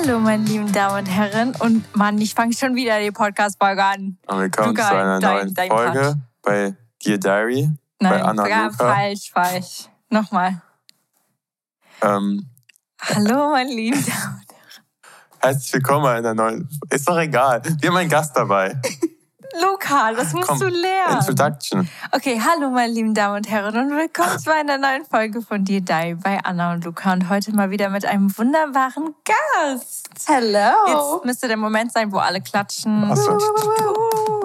Hallo, meine lieben Damen und Herren. Und Mann, ich fange schon wieder die Podcast-Folge an. Und willkommen Luca, zu einer dein, neuen dein Folge Part. bei Dear Diary. Nein, bei Anna Luca. falsch, falsch. Nochmal. Ähm, Hallo, meine lieben Damen und Herren. Herzlich willkommen bei einer neuen. Ist doch egal. Wir haben einen Gast dabei. Luca, das musst Komm, du lernen. Introduction. Okay, hallo meine lieben Damen und Herren und willkommen zu einer neuen Folge von Dear Die bei Anna und Luca und heute mal wieder mit einem wunderbaren Gast. Hello. Jetzt müsste der Moment sein, wo alle klatschen. Ach so.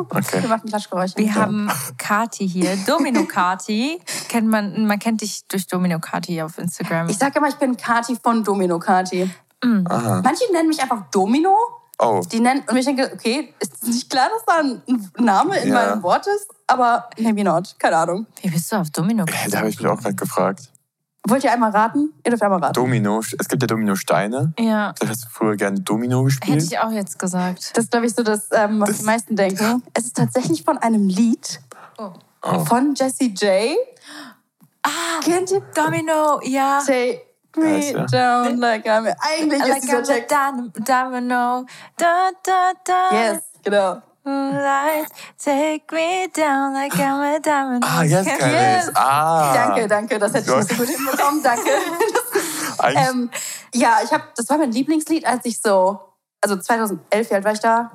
Okay. Wir machen Klatschgeräusche. Wir haben Kati hier, Domino Kati. kennt man, man kennt dich durch Domino Kati auf Instagram. Ich sage immer, ich bin Kati von Domino Kati. Mhm. Manche nennen mich einfach Domino. Oh. Die nennen, und ich denke, okay, ist nicht klar, dass da ein Name in ja. meinem Wort ist, aber maybe not. Keine Ahnung. Wie bist du auf Domino gekommen? Da habe ich mich auch gerade gefragt. Wollt ihr einmal raten? Ihr dürft einmal raten. Domino. Es gibt ja Domino-Steine. Ja. Vielleicht hast du früher gerne Domino gespielt. Hätte ich auch jetzt gesagt. Das ist, glaube ich, so das, ähm, was das die meisten denken. Es ist tatsächlich von einem Lied oh. Oh. von Jessie J. Ah, kennt ihr? Domino, ja. J me ja. down like I'm. Eigentlich like ist dieser Text. Domino. Da, da, da. Yes, genau. Light, take me down like I'm a domino. Ah, yes, yes. Ah. Danke, danke, das hätte ich nicht so gut hinbekommen. Danke. ähm, ja, ich habe, das war mein Lieblingslied, als ich so, also 2011, wie alt war ich da?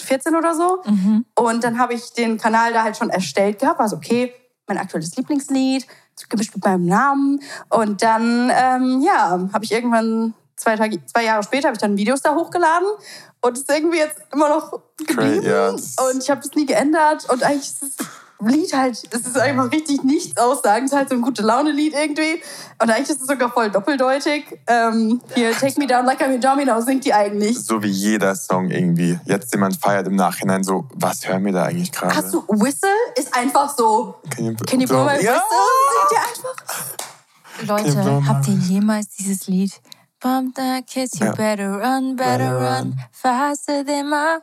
14 oder so. Mhm. Und dann habe ich den Kanal da halt schon erstellt gehabt. War so, okay, mein aktuelles Lieblingslied gemischt mit meinem Namen. Und dann, ähm, ja, habe ich irgendwann zwei, Tage, zwei Jahre später habe ich dann Videos da hochgeladen und es ist irgendwie jetzt immer noch geblieben. Yes. Und ich habe es nie geändert und eigentlich ist es Lied halt, das ist einfach richtig nichts aussagen. Es ist halt so ein gute Laune-Lied irgendwie. Und eigentlich ist es sogar voll doppeldeutig. Ähm, hier, Take Me Down Like I'm a Domino singt die eigentlich. So wie jeder Song irgendwie. Jetzt jemand feiert im Nachhinein so, was hören wir da eigentlich gerade? Hast du Whistle? Ist einfach so. Can you, Can you blow my ja. whistle? Singt ihr einfach. Leute, habt ihr jemals dieses Lied Bump that kiss, you Ja. better run, better Better run, run. faster than my.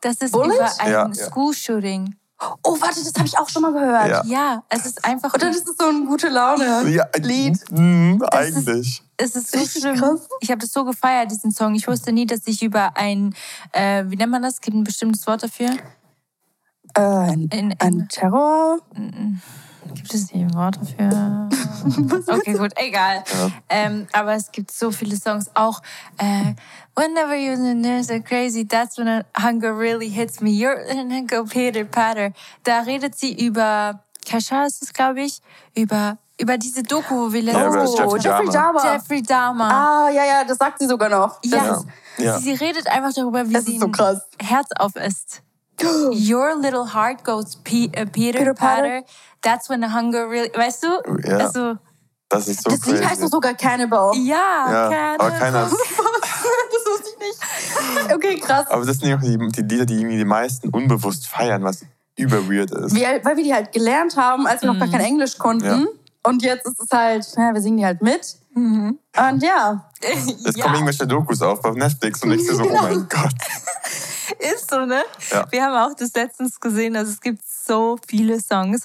Das ist Bullet? über ein Ja, ja. School-Shooting. Oh, warte, das habe ich auch schon mal gehört. Ja. Ja, es ist einfach. Und dann ist es so ein gute Laune Ja, Lied. Mhm, ist- eigentlich. es ist so Richtig schlimm. krass. Ich habe das so gefeiert, diesen Song. Ich wusste nie, dass ich über ein, äh, wie nennt man das? Gibt ein bestimmtes Wort dafür? Äh, ein, In, in, ein Terror. Gibt es nicht ein Wort dafür? okay, gut, egal. Ähm, aber es gibt so viele Songs. Auch äh, Whenever you're so crazy, that's when a hunger really hits me. You're in a go Peter Patter. Da redet sie über Kesha ist es, glaube ich, über über diese Doku, wo wir Ja, letztens Jeffrey Jeffrey Dahmer. Jeffrey Dahmer. Ah, ja, ja, das sagt sie sogar noch. Ja. Ja. Sie, sie redet einfach darüber, wie Das sie ist so ein krass. Herz auf ist. Your little heart goes Pe äh, Peter, Peter Patter. Patter. That's when the hunger really. Weißt du? Ja. Also, Das ist so das Lied crazy. heißt doch sogar Cannibal. ja, ja, keine aber keiner. das wusste ich nicht. Okay, krass. Aber das sind ja auch die, die Lieder, die irgendwie die meisten unbewusst feiern, was über weird ist. Wir, weil wir die halt gelernt haben, als wir noch gar kein Englisch konnten. Ja. Und jetzt ist es halt, ja, wir singen die halt mit. Und ja, Es ja, kommen irgendwelche Dokus auf auf Netflix und ich so, oh mein Gott. ist so, ne? Ja. Wir haben auch das letztens gesehen, also es gibt so viele Songs.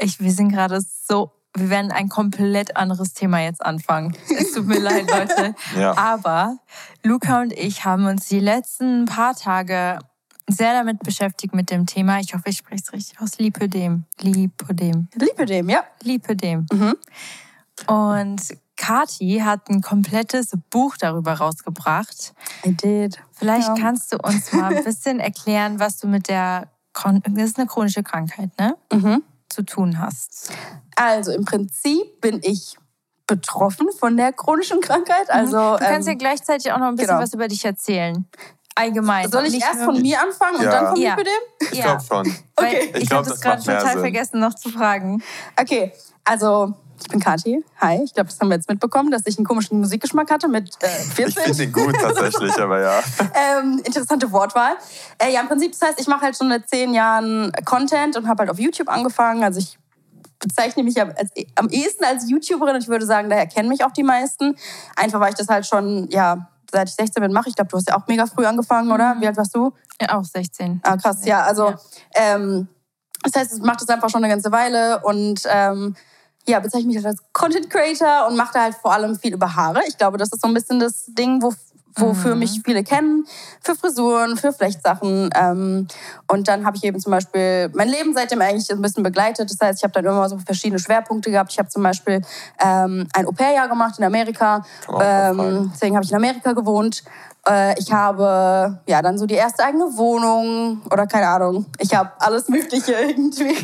Ich, wir sind gerade so, wir werden ein komplett anderes Thema jetzt anfangen. Es tut mir leid, Leute. Ja. Aber Luca und ich haben uns die letzten paar Tage sehr damit beschäftigt mit dem Thema. Ich hoffe, ich spreche es richtig aus. Lipödem. Lipödem. liebe dem, ja. Lipödem. Mhm. Und Kati hat ein komplettes Buch darüber rausgebracht. I did. Vielleicht Ja. kannst du uns mal ein bisschen erklären, was du mit der, das ist eine chronische Krankheit, ne? Mhm. Zu tun hast. Also im Prinzip bin ich betroffen von der chronischen Krankheit. Also Mhm. du kannst ja ähm, gleichzeitig auch noch ein bisschen genau. was über dich erzählen. Allgemein. soll ich Nicht erst von mir anfangen und Ja. dann von Ja. Lipödem? Ich Ja. glaube schon. Okay. Ich, Ich habe das das gerade total Sinn. vergessen, noch zu fragen. Okay, also ich bin Kathi. Hi, ich glaube, das haben wir jetzt mitbekommen, dass ich einen komischen Musikgeschmack hatte mit äh, Ich 14. finde ihn gut tatsächlich, aber ja. ähm, interessante Wortwahl. Äh, ja, im Prinzip, das heißt, ich mache halt schon seit zehn Jahren Content und habe halt auf YouTube angefangen. Also ich bezeichne mich ja als, am ehesten als YouTuberin und ich würde sagen, daher kennen mich auch die meisten. Einfach weil ich das halt schon, ja, seit ich 16 bin mache. Ich glaube, du hast ja auch mega früh angefangen, oder? Wie alt warst du? Ja, auch 16. Ah, krass, ja, also Ja. Ähm, das heißt, ich mache das einfach schon eine ganze Weile und ähm, ja, bezeichne mich halt als Content Creator und mache da halt vor allem viel über Haare. Ich glaube, das ist so ein bisschen das Ding, wo, wofür mich viele kennen, für Frisuren, für Flechtsachen. Ähm, und dann habe ich eben zum Beispiel mein Leben seitdem eigentlich ein bisschen begleitet. Das heißt, ich habe dann immer so verschiedene Schwerpunkte gehabt. Ich habe zum Beispiel ähm, ein Au-pair-Jahr gemacht in Amerika. Fragen. Ähm, deswegen habe ich in Amerika gewohnt. Äh, ich habe ja dann so die erste eigene Wohnung oder keine Ahnung. Ich habe alles Mögliche irgendwie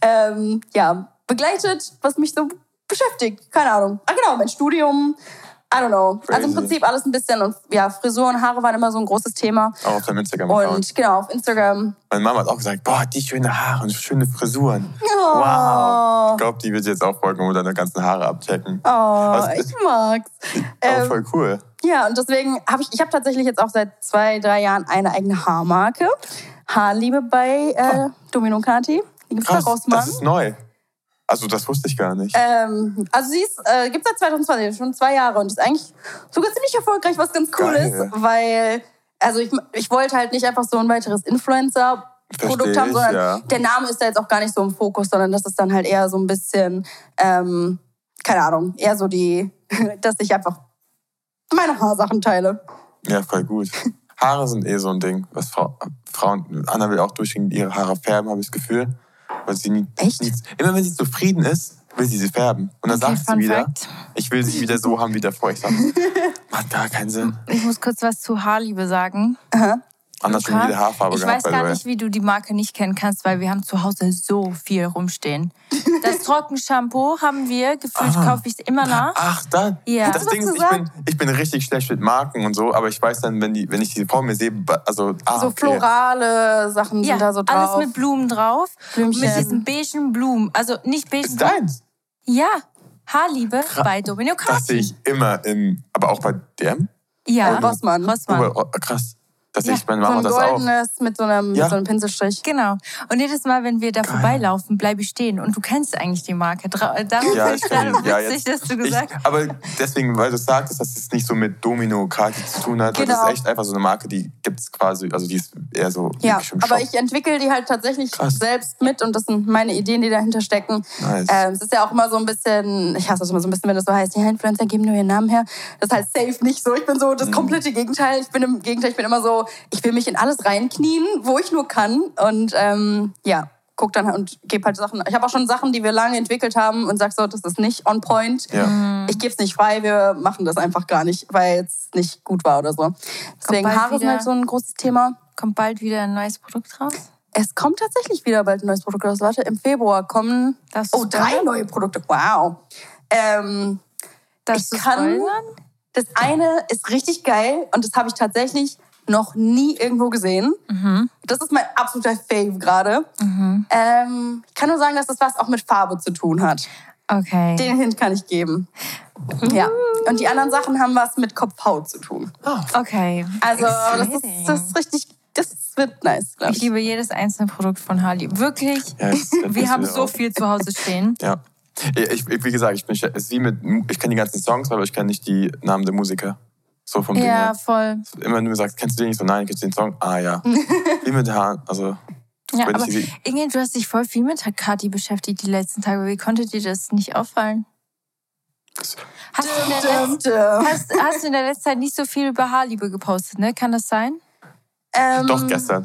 ähm, ja, begleitet, was mich so beschäftigt. Keine Ahnung. Ah, genau, mein Studium. I don't know. Also im Crazy. Prinzip alles ein bisschen. Und ja, Frisuren, Haare waren immer so ein großes Thema. Auch auf deinem Instagram-Account. Und genau, auf Instagram. Meine Mama hat auch gesagt, boah, die schöne Haare und schöne Frisuren. Oh, Wow. Ich glaube, die wird jetzt auch folgen und deine ganzen Haare abchecken. Oh, Was ich mag's. Auch Ähm, voll cool. Ja, und deswegen habe ich, ich habe tatsächlich jetzt auch seit zwei, drei Jahren eine eigene Haarmarke. Haarliebe bei äh, Domino Kati. Die gibt's Krass, Rossmann. das ist neu. Also das wusste ich gar nicht. Ähm, also sie ist, äh, gibt seit 2020, schon zwei Jahre und ist eigentlich sogar ziemlich erfolgreich, was ganz cool Geil. ist, weil also ich, ich wollte halt nicht einfach so ein weiteres Influencer-Produkt Versteh haben, sondern ja. der Name ist da jetzt auch gar nicht so im Fokus, sondern das ist dann halt eher so ein bisschen, ähm, keine Ahnung, eher so die, dass ich einfach meine Haarsachen teile. Ja, voll gut. Haare sind eh so ein Ding, was Frau, Frauen, Anna will auch durchgehend ihre Haare färben, habe ich das Gefühl. Weil sie nie, Echt? nie, immer wenn sie zufrieden ist, will sie sie färben. Und dann Okay, sagt sie wieder, Fact. ich will sie wieder so haben wie davor. Ich sag, macht gar keinen Sinn. Ich muss kurz was zu Haarliebe sagen. Anna schon Luca, wieder Haarfarbe ich gehabt, weiß gar nicht, wie du die Marke nicht kennen kannst, weil wir haben zu Hause so viel rumstehen. Das Trockenshampoo haben wir, gefühlt Ah. kaufe ich es immer nach. Ach, dann. Ja. Das Ding ist, ich bin, ich bin richtig schlecht mit Marken und so, aber ich weiß dann, wenn, die, wenn ich die vor mir sehe, also, ah, so okay. florale Sachen Ja, sind da so drauf. alles mit Blumen drauf. Blümchen. Mit diesen beigen Blumen. Also nicht beigen Ist deins. Ja, Haarliebe bei Domino Das sehe ich immer im, aber auch bei DM. Ja, Äh, Rossmann. Rossmann. Oh, krass. Dass Ja, ich meine So Mama ein das auch. goldenes mit so einem, Ja. mit so einem Pinselstrich. Genau. Und jedes Mal, wenn wir da Geil. vorbeilaufen, bleibe ich stehen. Und du kennst eigentlich die Marke. Dra- Darum Ja, ich gerade ja, witzig, jetzt- dass du gesagt hast. aber deswegen, weil du sagst, dass es nicht so mit Domino Kati zu tun hat, weil das Genau. ist echt einfach so eine Marke, die gibt es quasi, also die ist eher so Ja, aber ich entwickle die halt tatsächlich Krass. selbst mit und das sind meine Ideen, die dahinter stecken. Nice. Ähm, es ist ja auch immer so ein bisschen, ich hasse das immer so ein bisschen, wenn das so heißt, ja, Influencer geben nur ihren Namen her. Das ist halt safe nicht so. Ich bin so Mhm. das komplette Gegenteil. Ich bin im Gegenteil, ich bin immer so, ich will mich in alles reinknien, wo ich nur kann. Und ähm, ja, guck dann und gebe halt Sachen. Ich habe auch schon Sachen, die wir lange entwickelt haben und sag so, das ist nicht on point. ja. Ich gebe es nicht frei, wir machen das einfach gar nicht, weil es nicht gut war oder so. Deswegen Haare sind wieder- halt so ein großes Thema. Kommt bald wieder ein neues Produkt raus? Es kommt tatsächlich wieder bald ein neues Produkt raus. Warte, im Februar kommen du oh, drei spoilern? neue Produkte. Wow. Ähm, Darfst Ich kann- das eine ist richtig geil und das habe ich tatsächlich noch nie irgendwo gesehen. Mhm. Das ist mein absoluter Fave gerade. Ähm, ich kann nur sagen, dass das was auch mit Farbe zu tun hat. Okay. Den Hint kann ich geben. Ja. Und die anderen Sachen haben was mit Kopfhaut zu tun. Okay. Also das ist, das ist richtig, das wird nice, glaube Ich ich. liebe jedes einzelne Produkt von Harley. Wirklich. Ja, Wir haben so auch- viel zu Hause stehen. Ja. Ich, ich, wie gesagt, ich bin mit, ich kenne die ganzen Songs, aber ich kenne nicht die Namen der Musiker. So vom Ding Ja, her. voll. Immer nur sagst, kennst du den nicht? So, nein, kennst du den Song? Ah ja. wie mit Haaren, also. Ja, aber Inge, du hast dich voll viel mit Kati beschäftigt die letzten Tage. Wie konnte dir das nicht auffallen? Hast du, in der letzten, hast, hast du in der letzten Zeit nicht so viel über Haarliebe gepostet, ne? Kann das sein? ähm, Doch, gestern.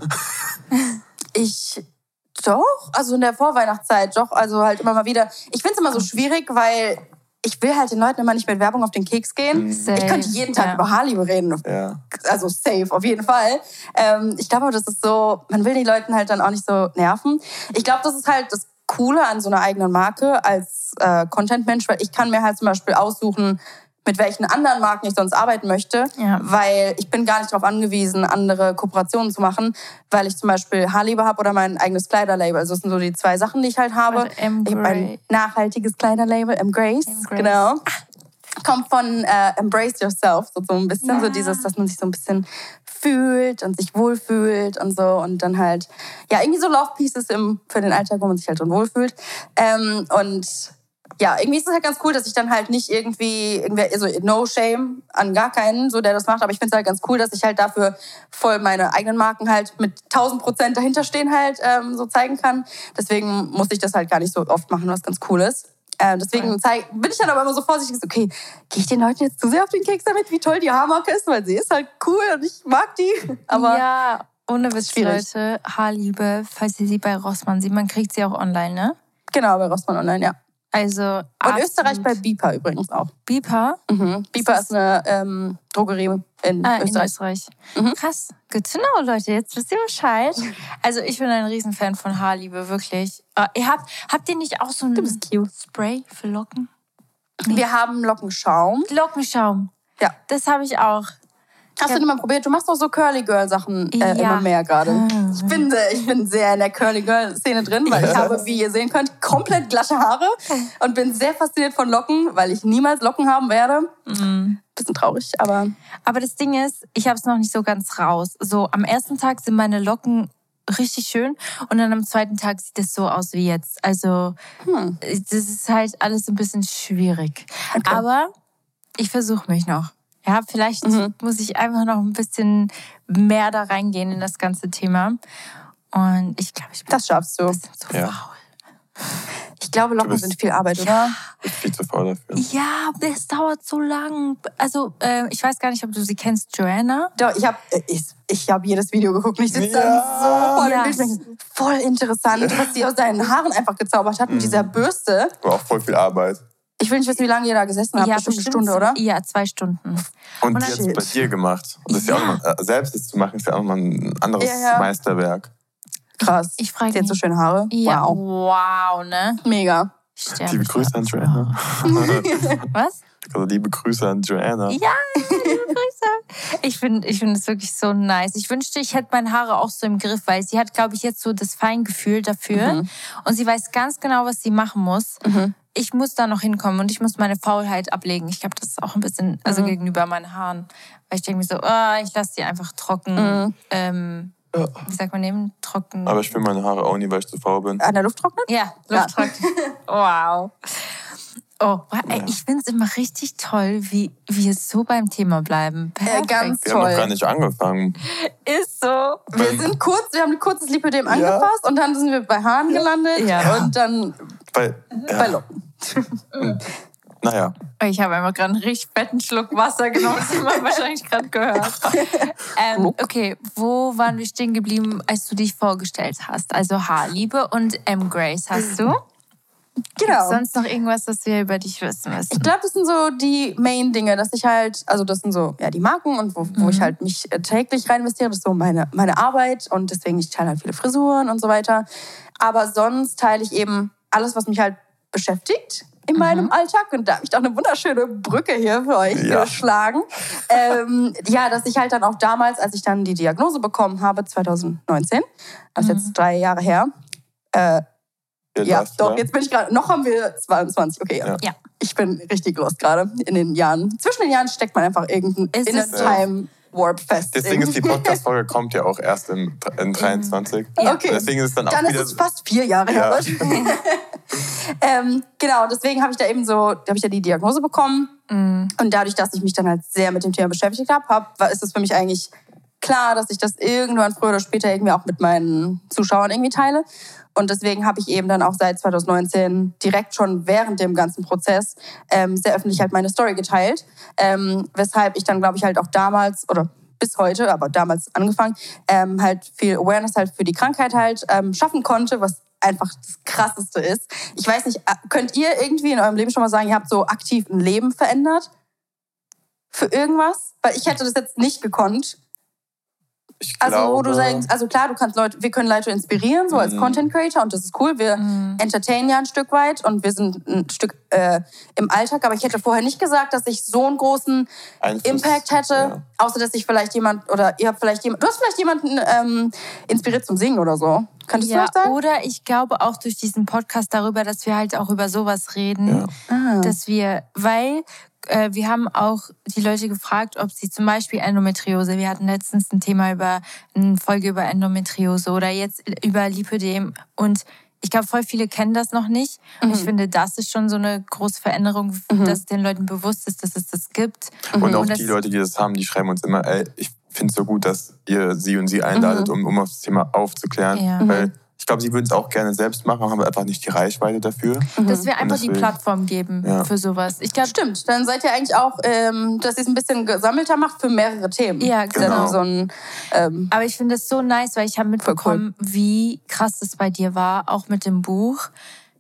Ich doch, also in der Vorweihnachtszeit, doch, also halt immer mal wieder. Ich finde es immer so schwierig, weil ich will halt den Leuten immer nicht mit Werbung auf den Keks gehen. Safe. Ich könnte jeden Tag Ja. über Haarliebe reden, Ja. also safe, auf jeden Fall. Ähm, ich glaube, das ist so, man will die Leuten halt dann auch nicht so nerven. Ich glaube, das ist halt das Coole an so einer eigenen Marke als äh, Content-Mensch, weil ich kann mir halt zum Beispiel aussuchen, mit welchen anderen Marken ich sonst arbeiten möchte, Ja. weil ich bin gar nicht darauf angewiesen, andere Kooperationen zu machen, weil ich zum Beispiel Haarliebe habe oder mein eigenes Kleiderlabel. Also das sind so die zwei Sachen, die ich halt habe. M. Ich habe ein nachhaltiges Kleiderlabel, M. Grace. genau. Kommt von äh, Embrace Yourself, so, so ein bisschen, so Ja. dieses, dass man sich so ein bisschen fühlt und sich wohlfühlt und so und dann halt, ja, irgendwie so Love Pieces im, für den Alltag, wo man sich halt schon wohlfühlt. Ähm, und ja, irgendwie ist es halt ganz cool, dass ich dann halt nicht irgendwie, irgendwie also no shame an gar keinen, so der das macht, aber ich finde es halt ganz cool, dass ich halt dafür voll meine eigenen Marken halt mit 1000 Prozent dahinter stehen halt ähm, so zeigen kann. Deswegen muss ich das halt gar nicht so oft machen, was ganz cool ist. Ähm, deswegen zeig, bin ich dann aber immer so vorsichtig, so, okay, gehe ich den Leuten jetzt zu sehr auf den Keks damit, wie toll die Haarmarke ist, weil sie ist halt cool und ich mag die. Aber ja, ohne Witz, schwierig. Leute. Haarliebe, falls ihr sie bei Rossmann sieht, man kriegt sie auch online, ne? genau, bei Rossmann Online, ja. Also Und absolut. Österreich bei Bipa übrigens auch. Bipa Mhm. Bipa ist eine ähm, Drogerie in ah, in Österreich. Österreich. Mhm. Krass. Good to know, Leute. Jetzt wisst ihr Bescheid. Also ich bin ein Riesenfan von Haarliebe, wirklich. Äh, ihr habt, habt ihr nicht auch so ein. Spray für Locken? Wir haben Lockenschaum. Lockenschaum. Ja. Das habe ich auch. Hast Ja. du die mal probiert? Du machst doch so Curly Girl Sachen äh, Ja. immer mehr gerade. Ah. Ich bin, sehr- ich bin sehr in der Curly Girl Szene drin, weil ich habe, wie ihr sehen könnt, komplett glatte Haare und bin sehr fasziniert von Locken, weil ich niemals Locken haben werde. Mhm. Bisschen traurig, aber Aber das Ding ist, ich habe es noch nicht so ganz raus. So am ersten Tag sind meine Locken richtig schön und dann am zweiten Tag sieht es so aus wie jetzt. Also hm. das ist halt alles ein bisschen schwierig. Okay. Aber ich versuche mich noch. Ja, vielleicht Mhm. muss ich einfach noch ein bisschen mehr da reingehen in das ganze Thema. Und ich glaube, ich bin das schaffst du. zu Ja. faul. Ich glaube, Locken sind viel Arbeit, oder? Ich bin viel zu faul dafür. Ja, das dauert so lang. Also, äh, ich weiß gar nicht, ob du sie kennst, Joanna. Doch, ich habe ich, ich hab jedes Video geguckt ich sitze Ja. dann so voll Ja. im Bild. Voll interessant, was sie aus seinen Haaren einfach gezaubert hat mit dieser Bürste. War auch voll viel Arbeit. Ich will nicht wissen, wie lange ihr da gesessen habt. bestimmt eine Stunde, oder? Ja, zwei Stunden. Und, Und die dann- jetzt bei dir gemacht. Und das ist ja, auch Ja. mal, äh, selbst das zu machen, ist ja auch nochmal ein anderes Ja, ja. Meisterwerk. Krass. Ich frage Sie hat so schöne Haare. Ja, Wow. wow, ne? Mega. Ich sterbe Liebe Grüße an Joanna. Was? Also liebe Grüße an Joanna. Ja, liebe Grüße. Ich finde ich find es wirklich so nice. Ich wünschte, ich hätte meine Haare auch so im Griff, weil sie hat, glaube ich, jetzt so das Feingefühl dafür. Mhm. Und sie weiß ganz genau, was sie machen muss. Mhm. Ich muss da noch hinkommen und ich muss meine Faulheit ablegen. Ich glaube, das ist auch ein bisschen, also Mhm. gegenüber meinen Haaren. Weil ich denke mir so, ah, ich lasse die einfach trocken. Mhm. Ähm, Ja. wie sagt man eben? Trocken. Aber ich will meine Haare auch nie, weil ich zu faul bin. An der Luft trocknen? ja, Ja. Lufttrocknen. wow. Oh, wow, ey, ich finde es immer richtig toll, wie wir so beim Thema bleiben. Äh, Perfekt. ganz Wir haben noch toll. gar nicht angefangen. Ist so. Wir sind kurz, wir haben ein kurzes Lipödem angefasst und dann sind wir bei Haaren gelandet Ja. und dann bei ja, Locken. naja, Ich habe einfach gerade einen richtig fetten Schluck Wasser genommen. Das hat man wahrscheinlich gerade gehört. Ähm, okay, wo waren wir stehen geblieben, als du dich vorgestellt hast? Also Haarliebe und M. Grace hast du? Genau. Sonst noch irgendwas, das wir über dich wissen müssen? Ich glaube, das sind so die Main-Dinge, dass ich halt, also das sind so ja die Marken und wo, wo ich halt mich äh, täglich rein investiere. Das ist so meine, meine Arbeit und deswegen ich teile halt viele Frisuren und so weiter. Aber sonst teile ich eben alles, was mich halt beschäftigt in meinem Alltag. Und da habe ich doch eine wunderschöne Brücke hier für euch Ja. geschlagen. ähm, ja, dass ich halt dann auch damals, als ich dann die Diagnose bekommen habe, 2019, das ist jetzt drei Jahre her, äh, ihr ja, lasst doch, mal. jetzt bin ich gerade, noch haben wir 22, okay, ja. Ja. Ja. Ich bin richtig lost gerade in den Jahren. Zwischen den Jahren steckt man einfach irgendein in es so? Time Warp fest. Deswegen ist die Podcast-Folge kommt ja auch erst im, in 23. Ja. Okay. Deswegen ist es dann auch Dann ist wieder es fast vier Jahre Ja. her. ähm, genau, deswegen habe ich da eben so, habe ich da die Diagnose bekommen. Mhm. Und dadurch, dass ich mich dann halt sehr mit dem Thema beschäftigt habe, hab, war- ist es für mich eigentlich klar, dass ich das irgendwann früher oder später irgendwie auch mit meinen Zuschauern irgendwie teile. Und deswegen habe ich eben dann auch seit 2019 direkt schon während dem ganzen Prozess ähm, sehr öffentlich halt meine Story geteilt. Ähm, weshalb ich dann, glaube ich, halt auch damals oder bis heute, aber damals angefangen, ähm, halt viel Awareness halt für die Krankheit halt ähm, schaffen konnte, was einfach das Krasseste ist. Ich weiß nicht, äh, könnt ihr irgendwie in eurem Leben schon mal sagen, ihr habt so aktiv ein Leben verändert? Für irgendwas? Weil ich hätte das jetzt nicht gekonnt. Ich Also, wo glaube, du sagst, also klar, du kannst Leute, wir können Leute inspirieren, so als Mhm. Content Creator und das ist cool. Wir Mhm. entertainen ja ein Stück weit und wir sind ein Stück äh, im Alltag, aber ich hätte vorher nicht gesagt, dass ich so einen großen Einfluss, Impact hätte, ja. außer dass ich vielleicht jemand oder ihr habt vielleicht jemand, du hast vielleicht jemanden ähm, inspiriert zum Singen oder so. Könntest du Ja, das sagen? oder ich glaube auch durch diesen Podcast darüber, dass wir halt auch über sowas reden, Ja. Ah. dass wir, weil äh, wir haben auch die Leute gefragt, ob sie zum Beispiel Endometriose, wir hatten letztens ein Thema über eine Folge über Endometriose oder jetzt über Lipödem und ich glaube, voll viele kennen das noch nicht. Und Mhm. ich finde, das ist schon so eine große Veränderung, dass den Leuten bewusst ist, dass es das gibt. Und auch Und die Leute, die das haben, die schreiben uns immer, ey, ich finde es so gut, dass ihr sie und sie einladet, um, um auf das Thema aufzuklären. Ja. Weil ich glaube, sie würden es auch gerne selbst machen, haben wir einfach nicht die Reichweite dafür. Dass wir einfach die deswegen- Plattform geben Ja. für sowas. Ich glaube, Stimmt, dann seid ihr eigentlich auch, ähm, dass ihr es ein bisschen gesammelter macht für mehrere Themen. Ja, Das genau. So ein, ähm, Aber ich finde es so nice, weil ich habe mitbekommen, wie krass es bei dir war, auch mit dem Buch.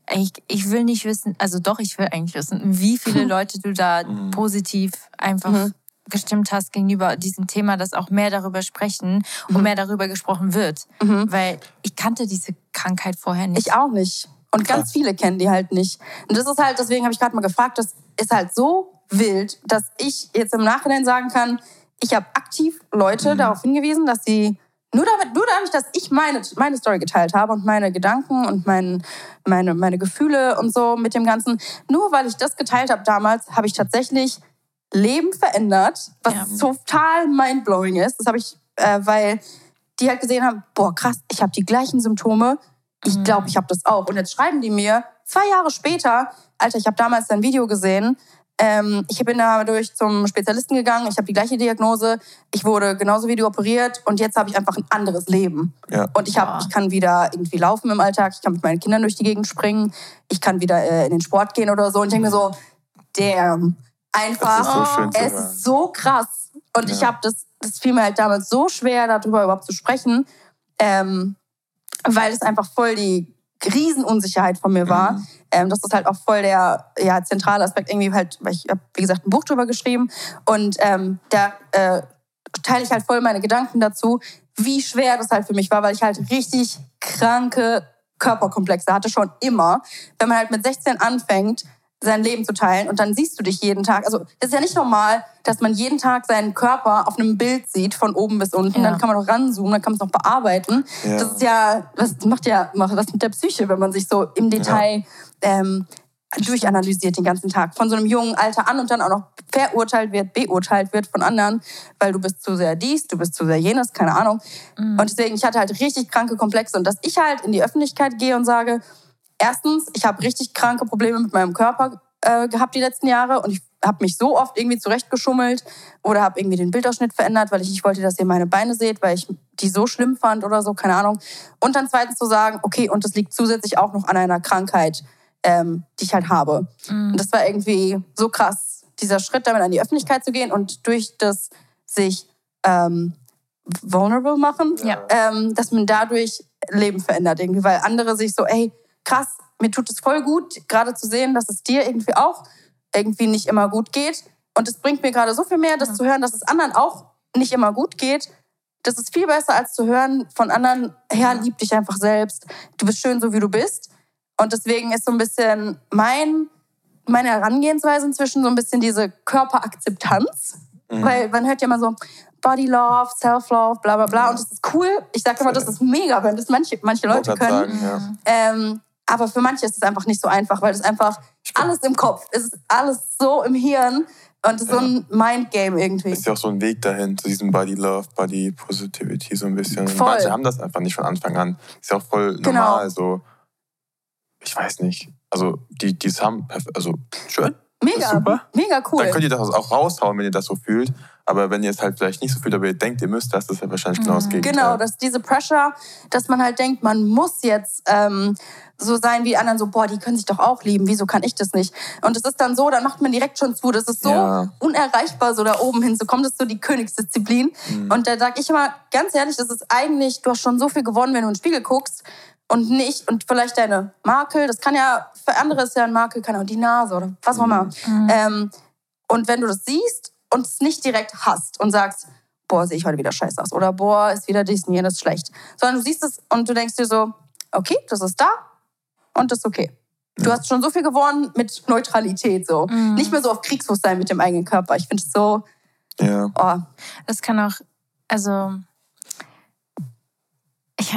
Ich, ich will nicht wissen, also doch, ich will eigentlich wissen, wie viele Leute du da positiv einfach Mhm. Gestimmt hast gegenüber diesem Thema, dass auch mehr darüber sprechen und Mhm. mehr darüber gesprochen wird. Weil ich kannte diese Krankheit vorher nicht. Ich auch nicht. Und ganz viele kennen die halt nicht. Und das ist halt, deswegen habe ich gerade mal gefragt, das ist halt so wild, dass ich jetzt im Nachhinein sagen kann, ich habe aktiv Leute darauf hingewiesen, dass sie nur damit, nur dadurch, dass ich meine, meine Story geteilt habe und meine Gedanken und mein, meine, meine Gefühle und so mit dem Ganzen, nur weil ich das geteilt habe damals, habe ich tatsächlich Leben verändert, was Ja. total mindblowing ist. Das habe ich, äh, weil die halt gesehen haben, boah, krass, ich habe die gleichen Symptome. Ich Mhm. glaube, ich habe das auch. Und jetzt schreiben die mir zwei Jahre später, Alter, ich habe damals dein Video gesehen. Ähm, ich bin dadurch zum Spezialisten gegangen. Ich habe die gleiche Diagnose. Ich wurde genauso wie du operiert. Und jetzt habe ich einfach ein anderes Leben. Ja. Und ich, hab, ich kann wieder irgendwie laufen im Alltag. Ich kann mit meinen Kindern durch die Gegend springen. Ich kann wieder äh, in den Sport gehen oder so. Und ich denke mir so, damn. Einfach. So Es ist so krass. Und ich Ja. habe das, das fiel mir halt damals so schwer, darüber überhaupt zu sprechen, ähm, weil es einfach voll die Riesenunsicherheit von mir war. Mhm. Ähm, das ist halt auch voll der ja, zentrale Aspekt irgendwie halt, weil ich habe, wie gesagt, ein Buch drüber geschrieben und ähm, da äh, teile ich halt voll meine Gedanken dazu, wie schwer das halt für mich war, weil ich halt richtig kranke Körperkomplexe hatte, schon immer. Wenn man halt mit 16 anfängt, sein Leben zu teilen und dann siehst du dich jeden Tag. Also es ist ja nicht normal, dass man jeden Tag seinen Körper auf einem Bild sieht, von oben bis unten. Ja. Dann kann man noch ranzoomen, dann kann man es noch bearbeiten. Ja. Das ist ja, das macht ja macht was mit der Psyche, wenn man sich so im Detail ähm, durchanalysiert den ganzen Tag. Von so einem jungen Alter an und dann auch noch verurteilt wird, beurteilt wird von anderen, weil du bist zu sehr dies, du bist zu sehr jenes, keine Ahnung. Mhm. Und deswegen, ich hatte halt richtig kranke Komplexe. Und dass ich halt in die Öffentlichkeit gehe und sage, erstens, ich habe richtig kranke Probleme mit meinem Körper äh, gehabt die letzten Jahre und ich habe mich so oft irgendwie zurechtgeschummelt oder habe irgendwie den Bildausschnitt verändert, weil ich nicht wollte, dass ihr meine Beine seht, weil ich die so schlimm fand oder so, keine Ahnung. Und dann zweitens zu sagen, okay, und das liegt zusätzlich auch noch an einer Krankheit, ähm, die ich halt habe. Mhm. Und das war irgendwie so krass, dieser Schritt, damit an die Öffentlichkeit zu gehen und durch das sich ähm, vulnerable machen, ja. ähm, dass man dadurch Leben verändert irgendwie, weil andere sich so, ey, krass, mir tut es voll gut, gerade zu sehen, dass es dir irgendwie auch irgendwie nicht immer gut geht. Und es bringt mir gerade so viel mehr, das ja. zu hören, dass es anderen auch nicht immer gut geht. Das ist viel besser, als zu hören von anderen, Herr, lieb dich einfach selbst. Du bist schön, so wie du bist. Und deswegen ist so ein bisschen mein, meine Herangehensweise inzwischen so ein bisschen diese Körperakzeptanz. Mhm. Weil man hört ja immer so, Body Love, Self-Love, bla bla bla. Und das ist cool. Ich sage immer, das ist mega, wenn das manche, manche Leute können. Sagen, ja. ähm, aber für manche ist es einfach nicht so einfach, weil es einfach alles im Kopf. Es ist alles so im Hirn. Und so ein Mindgame irgendwie. Ist ja auch so ein Weg dahin, zu diesem Body Love, Body Positivity so ein bisschen. Voll. Manche haben das einfach nicht von Anfang an. Ist ja auch voll genau. normal. So, ich weiß nicht. Also, die, die haben, also schön. Mega, super. mega cool. Dann könnt ihr das auch raushauen, wenn ihr das so fühlt. Aber wenn ihr es halt vielleicht nicht so fühlt, aber ihr denkt, ihr müsst das, das ist ja wahrscheinlich genau das mhm. Gegenteil. Genau, dass diese Pressure, dass man halt denkt, man muss jetzt ähm, so sein wie anderen, so, boah, die können sich doch auch lieben, wieso kann ich das nicht? Und es ist dann so, dann macht man direkt schon zu. Das ist so ja. unerreichbar, so da oben hinzukommen. Das ist so die Königsdisziplin. Mhm. Und da sage ich immer, ganz ehrlich, das ist eigentlich, du hast schon so viel gewonnen, wenn du in den Spiegel guckst und nicht, und vielleicht deine Makel, das kann ja, für andere ist ja ein Makel, kann auch die Nase oder was auch immer. Mhm. Ähm, und wenn du das siehst und es nicht direkt hast und sagst, boah, sehe ich heute wieder scheiße aus oder boah, ist wieder dies und jenes schlecht, sondern du siehst es und du denkst dir so, okay, das ist da, und das ist okay. Du hast schon so viel gewonnen mit Neutralität, so. Mhm. Nicht mehr so auf Kriegsfuß sein mit dem eigenen Körper. Ich finde es so. Ja. Oh. Das kann auch, also. Ich,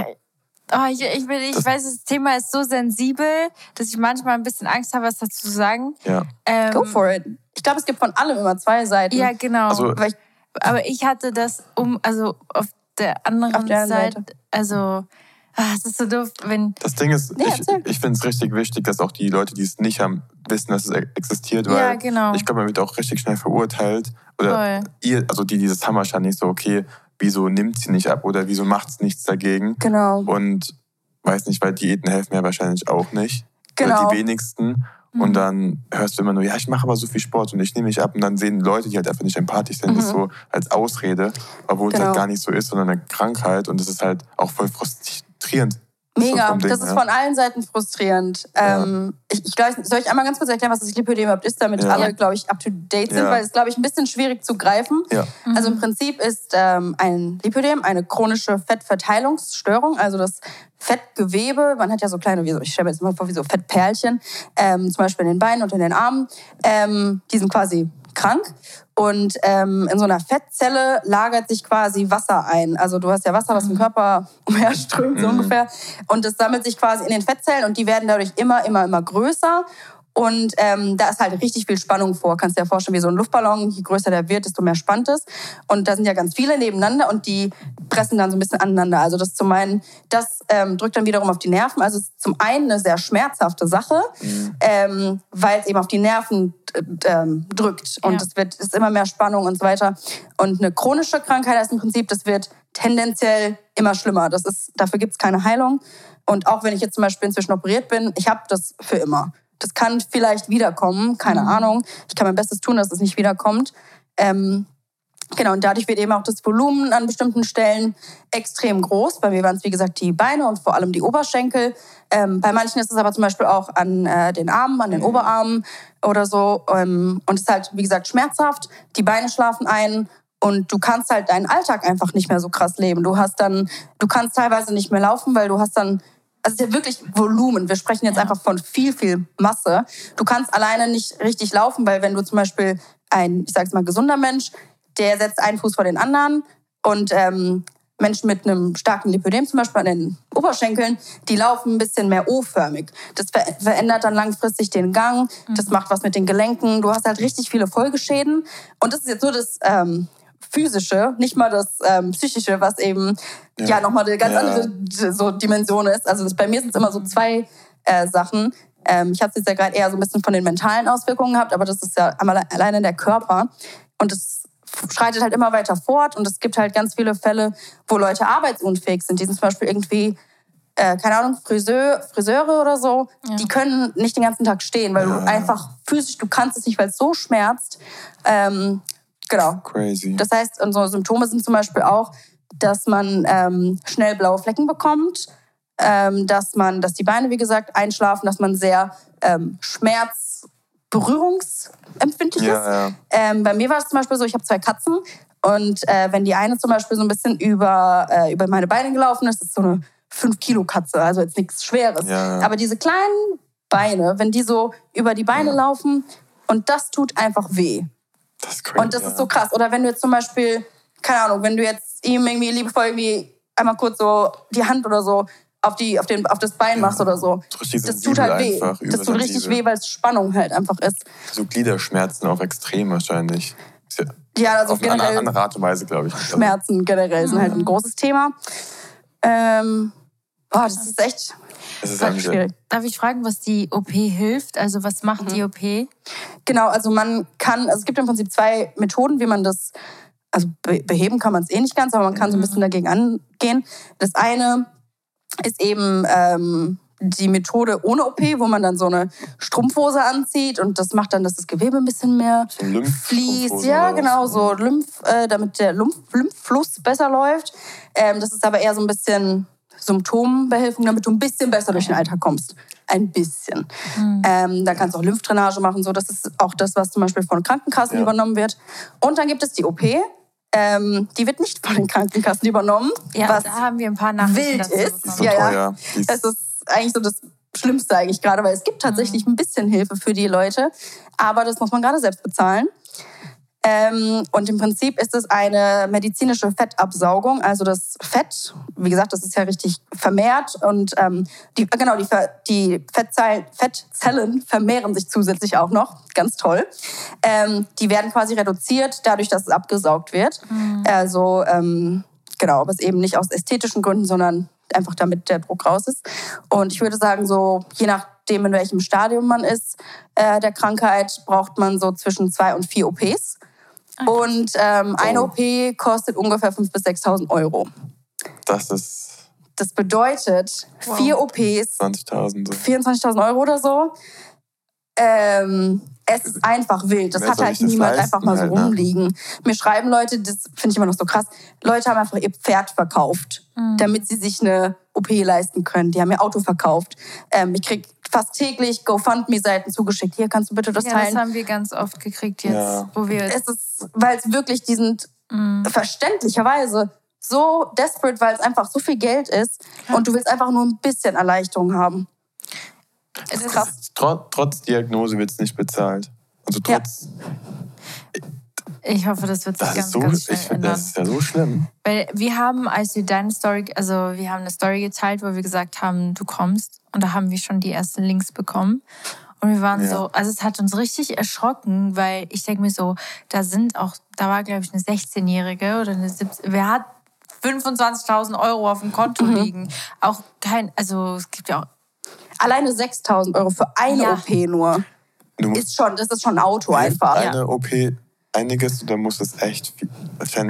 oh, ich, ich, bin, ich weiß, das Thema ist so sensibel, dass ich manchmal ein bisschen Angst habe, was dazu zu sagen. Ja. Ähm, Go for it. Ich glaube, es gibt von allem immer zwei Seiten. Ja, genau. Also, ich, aber ich hatte das um, also auf der anderen auf der Seite, Seite, also Ah, es ist so doof, wenn. Das Ding ist, nee, ich, ich finde es richtig wichtig, dass auch die Leute, die es nicht haben, wissen, dass es existiert, weil ja, genau. ich glaube, man wird auch richtig schnell verurteilt. Oder ihr, also die dieses haben wahrscheinlich so, okay, wieso nimmt sie nicht ab oder wieso macht es nichts dagegen? Genau. Und weiß nicht, weil Diäten helfen ja wahrscheinlich auch nicht. Genau. Oder die wenigsten. Und mhm. dann hörst du immer nur, ja, ich mache aber so viel Sport und ich nehme mich ab. Und dann sehen Leute, die halt einfach nicht empathisch sind, mhm. das so als Ausrede, obwohl genau. es halt genau. gar nicht so ist, sondern eine Krankheit. Und das ist halt auch voll frustrierend. Mega, Ding, das ist von allen Seiten frustrierend. Ja. Ähm, ich, ich glaub, soll ich einmal ganz kurz erklären, was das Lipödem überhaupt ist, damit ja. alle, glaube ich, up to date sind, weil es, glaube ich, ein bisschen schwierig zu greifen. Mhm. Also im Prinzip ist ähm, ein Lipödem eine chronische Fettverteilungsstörung, also das Fettgewebe, man hat ja so kleine, wie so, ich stelle mir jetzt mal vor, wie so Fettperlchen, ähm, zum Beispiel in den Beinen und in den Armen, ähm, die sind quasi krank. Und ähm, in so einer Fettzelle lagert sich quasi Wasser ein. Also du hast ja Wasser, was im mhm. Körper umherströmt, so mhm. ungefähr. Und das sammelt sich quasi in den Fettzellen und die werden dadurch immer, immer, immer größer. Und ähm, da ist halt richtig viel Spannung vor. Kannst dir ja vorstellen, wie so ein Luftballon. Je größer der wird, desto mehr spannt es. Und da sind ja ganz viele nebeneinander und die pressen dann so ein bisschen aneinander. Also das zum einen, das ähm, drückt dann wiederum auf die Nerven. Also es ist zum einen eine sehr schmerzhafte Sache, mhm. ähm, weil es eben auf die Nerven ähm, drückt. Und es wird ist immer mehr Spannung und so weiter. Und eine chronische Krankheit ist im Prinzip, das wird tendenziell immer schlimmer. Das ist, dafür gibt es keine Heilung. Und auch wenn ich jetzt zum Beispiel inzwischen operiert bin, ich habe das für immer das kann vielleicht wiederkommen, keine mhm. Ahnung. Ich kann mein Bestes tun, dass es nicht wiederkommt. Ähm, genau, und dadurch wird eben auch das Volumen an bestimmten Stellen extrem groß. Bei mir waren es, wie gesagt, die Beine und vor allem die Oberschenkel. Ähm, bei manchen ist es aber zum Beispiel auch an äh, den Armen, an den mhm. Oberarmen oder so. Ähm, und es ist halt, wie gesagt, schmerzhaft. Die Beine schlafen ein und du kannst halt deinen Alltag einfach nicht mehr so krass leben. Du hast dann, du kannst teilweise nicht mehr laufen, weil du hast dann es ist ja wirklich Volumen. Wir sprechen jetzt ja. einfach von viel, viel Masse. Du kannst alleine nicht richtig laufen, weil wenn du zum Beispiel ein, ich sag's mal, gesunder Mensch, der setzt einen Fuß vor den anderen und ähm, Menschen mit einem starken Lipödem, zum Beispiel an den Oberschenkeln, die laufen ein bisschen mehr O-förmig. Das ver verändert dann langfristig den Gang, das mhm. macht was mit den Gelenken. Du hast halt richtig viele Folgeschäden. Und das ist jetzt nur das ähm, Physische, nicht mal das ähm, Psychische, was eben ja, ja nochmal eine ganz ja. andere so Dimension ist. Also das, bei mir sind es immer so zwei äh, Sachen. Ähm, ich habe es jetzt ja gerade eher so ein bisschen von den mentalen Auswirkungen gehabt, aber das ist ja einmal alleine der Körper. Und das schreitet halt immer weiter fort und es gibt halt ganz viele Fälle, wo Leute arbeitsunfähig sind. Die sind zum Beispiel irgendwie, äh, keine Ahnung, Friseur, Friseure oder so. Ja. Die können nicht den ganzen Tag stehen, weil ja. du einfach physisch, du kannst es nicht, weil es so schmerzt. Ähm, genau. Crazy. Das heißt, so Symptome sind zum Beispiel auch, dass man ähm, schnell blaue Flecken bekommt, ähm, dass man, dass die Beine, wie gesagt, einschlafen, dass man sehr ähm, Schmerz berührungsempfindlich ja, ist. Ja. Ähm, bei mir war es zum Beispiel so, ich habe zwei Katzen und äh, wenn die eine zum Beispiel so ein bisschen über, äh, über meine Beine gelaufen ist, ist so eine 5-Kilo-Katze, also jetzt nichts Schweres. Ja, Aber diese kleinen Beine, wenn die so über die Beine laufen und das tut einfach weh. Das ist crazy, und das ist so krass. Oder wenn du jetzt zum Beispiel, keine Ahnung, wenn du jetzt ihm irgendwie liebevoll irgendwie einmal kurz so die Hand oder so auf, die, auf, den, auf das Bein machst oder so. Das, das tut halt weh. Einfach, das tut richtig weh, weil es Spannung halt einfach ist. So Gliederschmerzen auch extrem wahrscheinlich. Ja, ja, also auf generell. Eine andere Art und Weise, glaube ich. Schmerzen generell sind halt ein großes Thema. Ähm, boah, das ist echt das ist schwierig. Darf ich fragen, was die OP hilft? Also was macht mhm. die OP? Genau, also man kann, also es gibt im Prinzip zwei Methoden, wie man das, also beheben kann man es eh nicht ganz, aber man kann so ein bisschen mhm. dagegen angehen. Das eine ist eben ähm, die Methode ohne OP, wo man dann so eine Strumpfhose anzieht und das macht dann, dass das Gewebe ein bisschen mehr so fließt. Ja, genau, so Lymph, äh, damit der Lymph Lymphfluss besser läuft. Ähm, das ist aber eher so ein bisschen Symptombehelfung, damit du ein bisschen besser durch den Alltag kommst. Ein bisschen. Mhm. Ähm, da kannst du auch Lymphdrainage machen. So. Das ist auch das, was zum Beispiel von Krankenkassen ja. übernommen wird. Und dann gibt es die OP. Ähm, die wird nicht von den Krankenkassen übernommen. Ja, was da haben wir ein paar Nachrichten wild ist. ist so ja, ja. Das ist eigentlich so das Schlimmste eigentlich gerade, weil es gibt tatsächlich mhm. ein bisschen Hilfe für die Leute, aber das muss man gerade selbst bezahlen. Ähm, und im Prinzip ist es eine medizinische Fettabsaugung. Also das Fett, wie gesagt, das ist ja richtig vermehrt und ähm, die, genau, die, die Fettzellen, Fettzellen vermehren sich zusätzlich auch noch. Ganz toll. Ähm, die werden quasi reduziert dadurch, dass es abgesaugt wird. Mhm. Also ähm, genau, aber es eben nicht aus ästhetischen Gründen, sondern einfach damit der Druck raus ist. Und ich würde sagen, so je nachdem, in welchem Stadium man ist äh, der Krankheit, braucht man so zwischen zwei und vier OPs. Und ähm, eine OP kostet ungefähr 5.000 bis 6.000 Euro. Das ist. Das bedeutet wow. vier OPs. 20.000. 24.000 Euro oder so. Ähm, es ist einfach wild. Das hat halt niemand einfach mal so halt, ne? rumliegen. Mir schreiben Leute, das finde ich immer noch so krass, Leute haben einfach ihr Pferd verkauft, mhm. damit sie sich eine OP leisten können. Die haben ihr Auto verkauft. Ähm, ich kriege fast täglich GoFundMe-Seiten zugeschickt. Hier kannst du bitte das ja, teilen. Das haben wir ganz oft gekriegt jetzt, ja. wo wir. Es ist, weil es wirklich, die sind mm. verständlicherweise so desperate, weil es einfach so viel Geld ist ja. und du willst einfach nur ein bisschen Erleichterung haben. Es ist krass. Trotz, trotz Diagnose wird es nicht bezahlt. Also trotz. Ich hoffe, das wird sich das ganz, so, ganz schnell Ich finde, das ist ja so schlimm. Weil wir haben, als wir deine Story, also wir haben eine Story geteilt, wo wir gesagt haben, du kommst. Und da haben wir schon die ersten Links bekommen. Und wir waren ja. so, also es hat uns richtig erschrocken, weil ich denke mir so, da sind auch, da war glaube ich eine 16-Jährige oder eine 17, wer hat 25.000 Euro auf dem Konto mhm. liegen? Auch kein, also es gibt ja auch. Alleine 6.000 Euro für eine ja. OP nur. Ist schon, das ist schon ein Auto einfach. Eine ja. OP einiges oder muss es echt viel?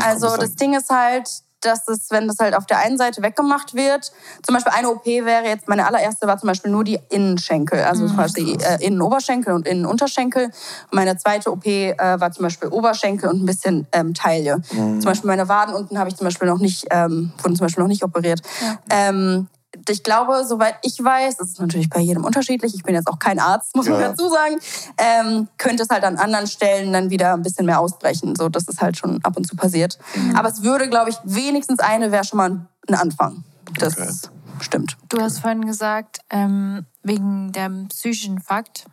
Also das Ding ist halt, dass es, wenn das halt auf der einen Seite weggemacht wird, zum Beispiel eine OP wäre jetzt, meine allererste war zum Beispiel nur die Innenschenkel, also mhm. zum Beispiel äh, Innenoberschenkel und Innenunterschenkel. Meine zweite OP äh, war zum Beispiel Oberschenkel und ein bisschen ähm, Taille. Mhm. Zum Beispiel meine Waden unten habe ich zum Beispiel noch nicht, ähm, wurden zum Beispiel noch nicht operiert. Ja. Ähm, ich glaube, soweit ich weiß, das ist natürlich bei jedem unterschiedlich, ich bin jetzt auch kein Arzt, muss man ja. dazu sagen, ähm, könnte es halt an anderen Stellen dann wieder ein bisschen mehr ausbrechen. So, das ist halt schon ab und zu passiert. Mhm. Aber es würde, glaube ich, wenigstens eine wäre schon mal ein Anfang. Das okay. stimmt. Du hast vorhin gesagt, ähm, wegen dem psychischen Fakt,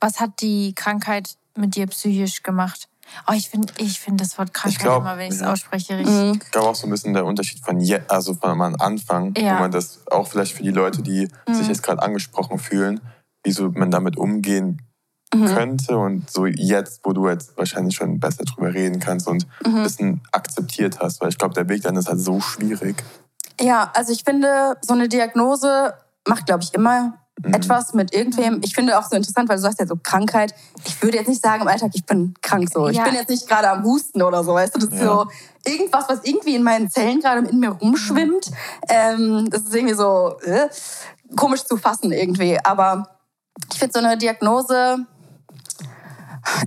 was hat die Krankheit mit dir psychisch gemacht? Oh, ich finde ich find das Wort Krankheit glaub, immer, wenn ich es ausspreche, richtig. Mhm. Ich glaube auch so ein bisschen der Unterschied von, je, also von am Anfang, ja. wo man das auch vielleicht für die Leute, die mhm. sich jetzt gerade angesprochen fühlen, wie so man damit umgehen mhm. könnte und so jetzt, wo du jetzt wahrscheinlich schon besser drüber reden kannst und mhm. ein bisschen akzeptiert hast, weil ich glaube, der Weg dann ist halt so schwierig. Ja, also ich finde, so eine Diagnose macht, glaube ich, immer mhm. etwas mit irgendwem. Ich finde auch so interessant, weil du sagst ja so Krankheit. Ich würde jetzt nicht sagen im Alltag, ich bin krank so. Ja. Ich bin jetzt nicht gerade am Husten oder so, weißt du? Das ist ja. so irgendwas, was irgendwie in meinen Zellen gerade in mir rumschwimmt. Ähm, das ist irgendwie so äh, komisch zu fassen irgendwie. Aber ich finde so eine Diagnose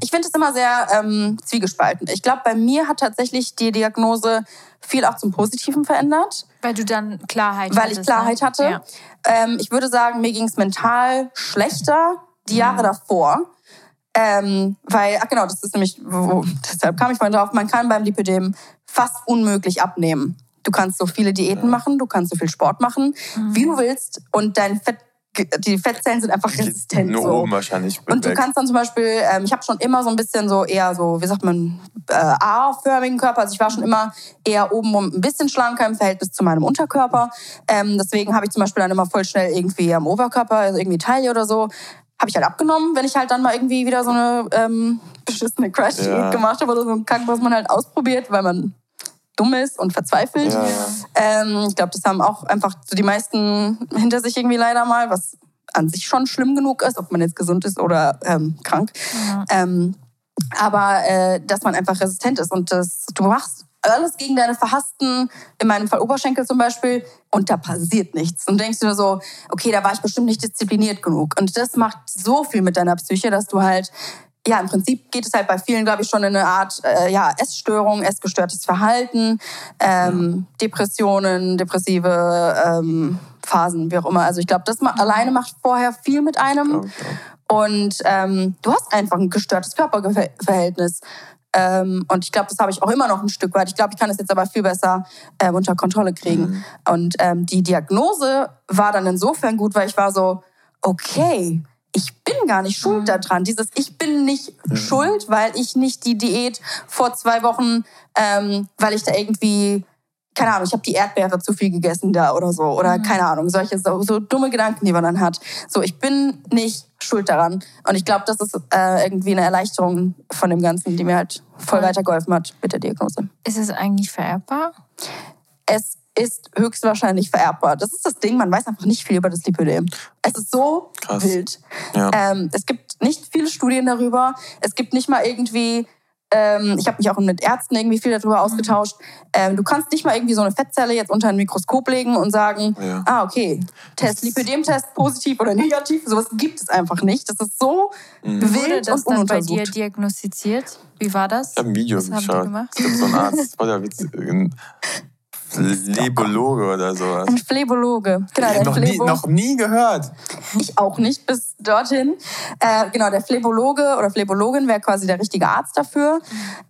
ich finde es immer sehr ähm, zwiegespalten. Ich glaube, bei mir hat tatsächlich die Diagnose viel auch zum Positiven verändert. Weil du dann Klarheit Weil hattest, ich Klarheit ne? hatte. Ja. Ähm, ich würde sagen, mir ging es mental schlechter die Jahre mhm. davor. Ähm, weil, ach genau, das ist nämlich, wo, deshalb kam ich vorhin drauf, man kann beim Lipidem fast unmöglich abnehmen. Du kannst so viele Diäten machen, du kannst so viel Sport machen, mhm. wie du willst und dein Fett die Fettzellen sind einfach resistent. Nur so. oben wahrscheinlich. Und du weg. kannst dann zum Beispiel, ähm, ich habe schon immer so ein bisschen so eher so, wie sagt man, äh, A-förmigen Körper. Also ich war schon immer eher oben ein bisschen schlanker im Verhältnis zu meinem Unterkörper. Ähm, deswegen habe ich zum Beispiel dann immer voll schnell irgendwie am Oberkörper, also irgendwie Taille oder so, habe ich halt abgenommen, wenn ich halt dann mal irgendwie wieder so eine ähm, beschissene Crash-Diät ja. gemacht habe oder so ein Kack, was man halt ausprobiert, weil man dumm ist und verzweifelt. Ja, ja. Ähm, ich glaube, das haben auch einfach so die meisten hinter sich irgendwie leider mal, was an sich schon schlimm genug ist, ob man jetzt gesund ist oder ähm, krank. Ja. Ähm, aber äh, dass man einfach resistent ist und das, du machst alles gegen deine verhassten, in meinem Fall Oberschenkel zum Beispiel, und da passiert nichts. Und denkst du nur so, okay, da war ich bestimmt nicht diszipliniert genug. Und das macht so viel mit deiner Psyche, dass du halt ja, im Prinzip geht es halt bei vielen, glaube ich, schon in eine Art äh, ja, Essstörung, essgestörtes Verhalten, ähm, Depressionen, depressive ähm, Phasen, wie auch immer. Also ich glaube, das ma alleine macht vorher viel mit einem. Und ähm, du hast einfach ein gestörtes Körperverhältnis. Ähm, und ich glaube, das habe ich auch immer noch ein Stück weit. Ich glaube, ich kann es jetzt aber viel besser äh, unter Kontrolle kriegen. Mhm. Und ähm, die Diagnose war dann insofern gut, weil ich war so, okay, bin gar nicht schuld mhm. daran. Dieses Ich bin nicht mhm. schuld, weil ich nicht die Diät vor zwei Wochen, ähm, weil ich da irgendwie, keine Ahnung, ich habe die Erdbeere zu viel gegessen da oder so. Oder mhm. keine Ahnung, solche so, so, dumme Gedanken, die man dann hat. So, ich bin nicht schuld daran. Und ich glaube, das ist äh, irgendwie eine Erleichterung von dem Ganzen, die mir halt voll weitergeholfen hat mit der Diagnose. Ist es eigentlich vererbbar? Es ist höchstwahrscheinlich vererbbar. Das ist das Ding, man weiß einfach nicht viel über das Lipödem. Es ist so Krass. wild. Ja. Ähm, es gibt nicht viele Studien darüber. Es gibt nicht mal irgendwie, ähm, ich habe mich auch mit Ärzten irgendwie viel darüber mhm. ausgetauscht. Ähm, du kannst nicht mal irgendwie so eine Fettzelle jetzt unter ein Mikroskop legen und sagen, ja. ah, okay, Test, Lipödem-Test positiv oder negativ. Sowas gibt es einfach nicht. Das ist so mhm. wild Wurde das und dann bei dir diagnostiziert? Wie war das? Ich habe ein Video Was geschaut. Es gibt so einen Arzt, das war ja witzig. Phlebologe oder sowas. Ein Phlebologe. Genau, der noch, Phlebo nie, noch nie gehört. Ich auch nicht bis dorthin. Äh, genau, der Phlebologe oder Phlebologin wäre quasi der richtige Arzt dafür.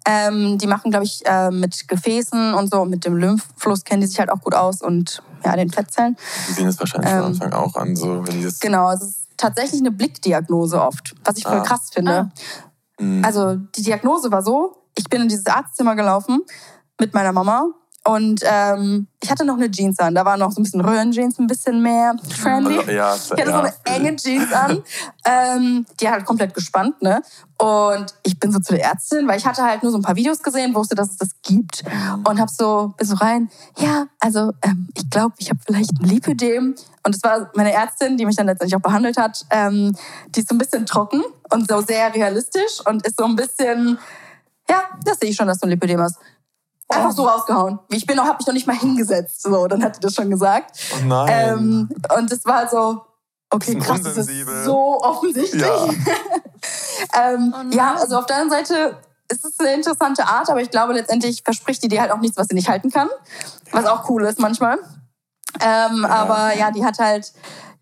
Ähm, die machen, glaube ich, äh, mit Gefäßen und so, mit dem Lymphfluss kennen die sich halt auch gut aus und ja, den Fettzellen. Die sehen das wahrscheinlich ähm, von Anfang auch an, so wenn die das. Genau, es ist tatsächlich eine Blickdiagnose oft, was ich voll ah. krass finde. Ah. Mhm. Also die Diagnose war so, ich bin in dieses Arztzimmer gelaufen mit meiner Mama und ähm, ich hatte noch eine Jeans an. Da war noch so ein bisschen Röhrenjeans, ein bisschen mehr trendy. Ja, ich hatte ja. so eine enge Jeans an. ähm, die halt komplett gespannt, ne? Und ich bin so zu der Ärztin, weil ich hatte halt nur so ein paar Videos gesehen, wusste, dass es das gibt. Und hab so, bin so rein, ja, also ähm, ich glaube, ich habe vielleicht ein Lipödem. Und es war meine Ärztin, die mich dann letztendlich auch behandelt hat. Ähm, die ist so ein bisschen trocken und so sehr realistisch und ist so ein bisschen, ja, das sehe ich schon, dass du ein Lipödem hast. Einfach so rausgehauen. Ich bin noch, hab mich noch nicht mal hingesetzt. So, dann hat die das schon gesagt. Oh nein. Ähm, und es war so, okay, krass, das ist so offensichtlich. Ja. ähm, oh ja, also auf der anderen Seite ist es eine interessante Art, aber ich glaube, letztendlich verspricht die dir halt auch nichts, was sie nicht halten kann. Was auch cool ist manchmal. Ähm, ja. Aber ja, die hat halt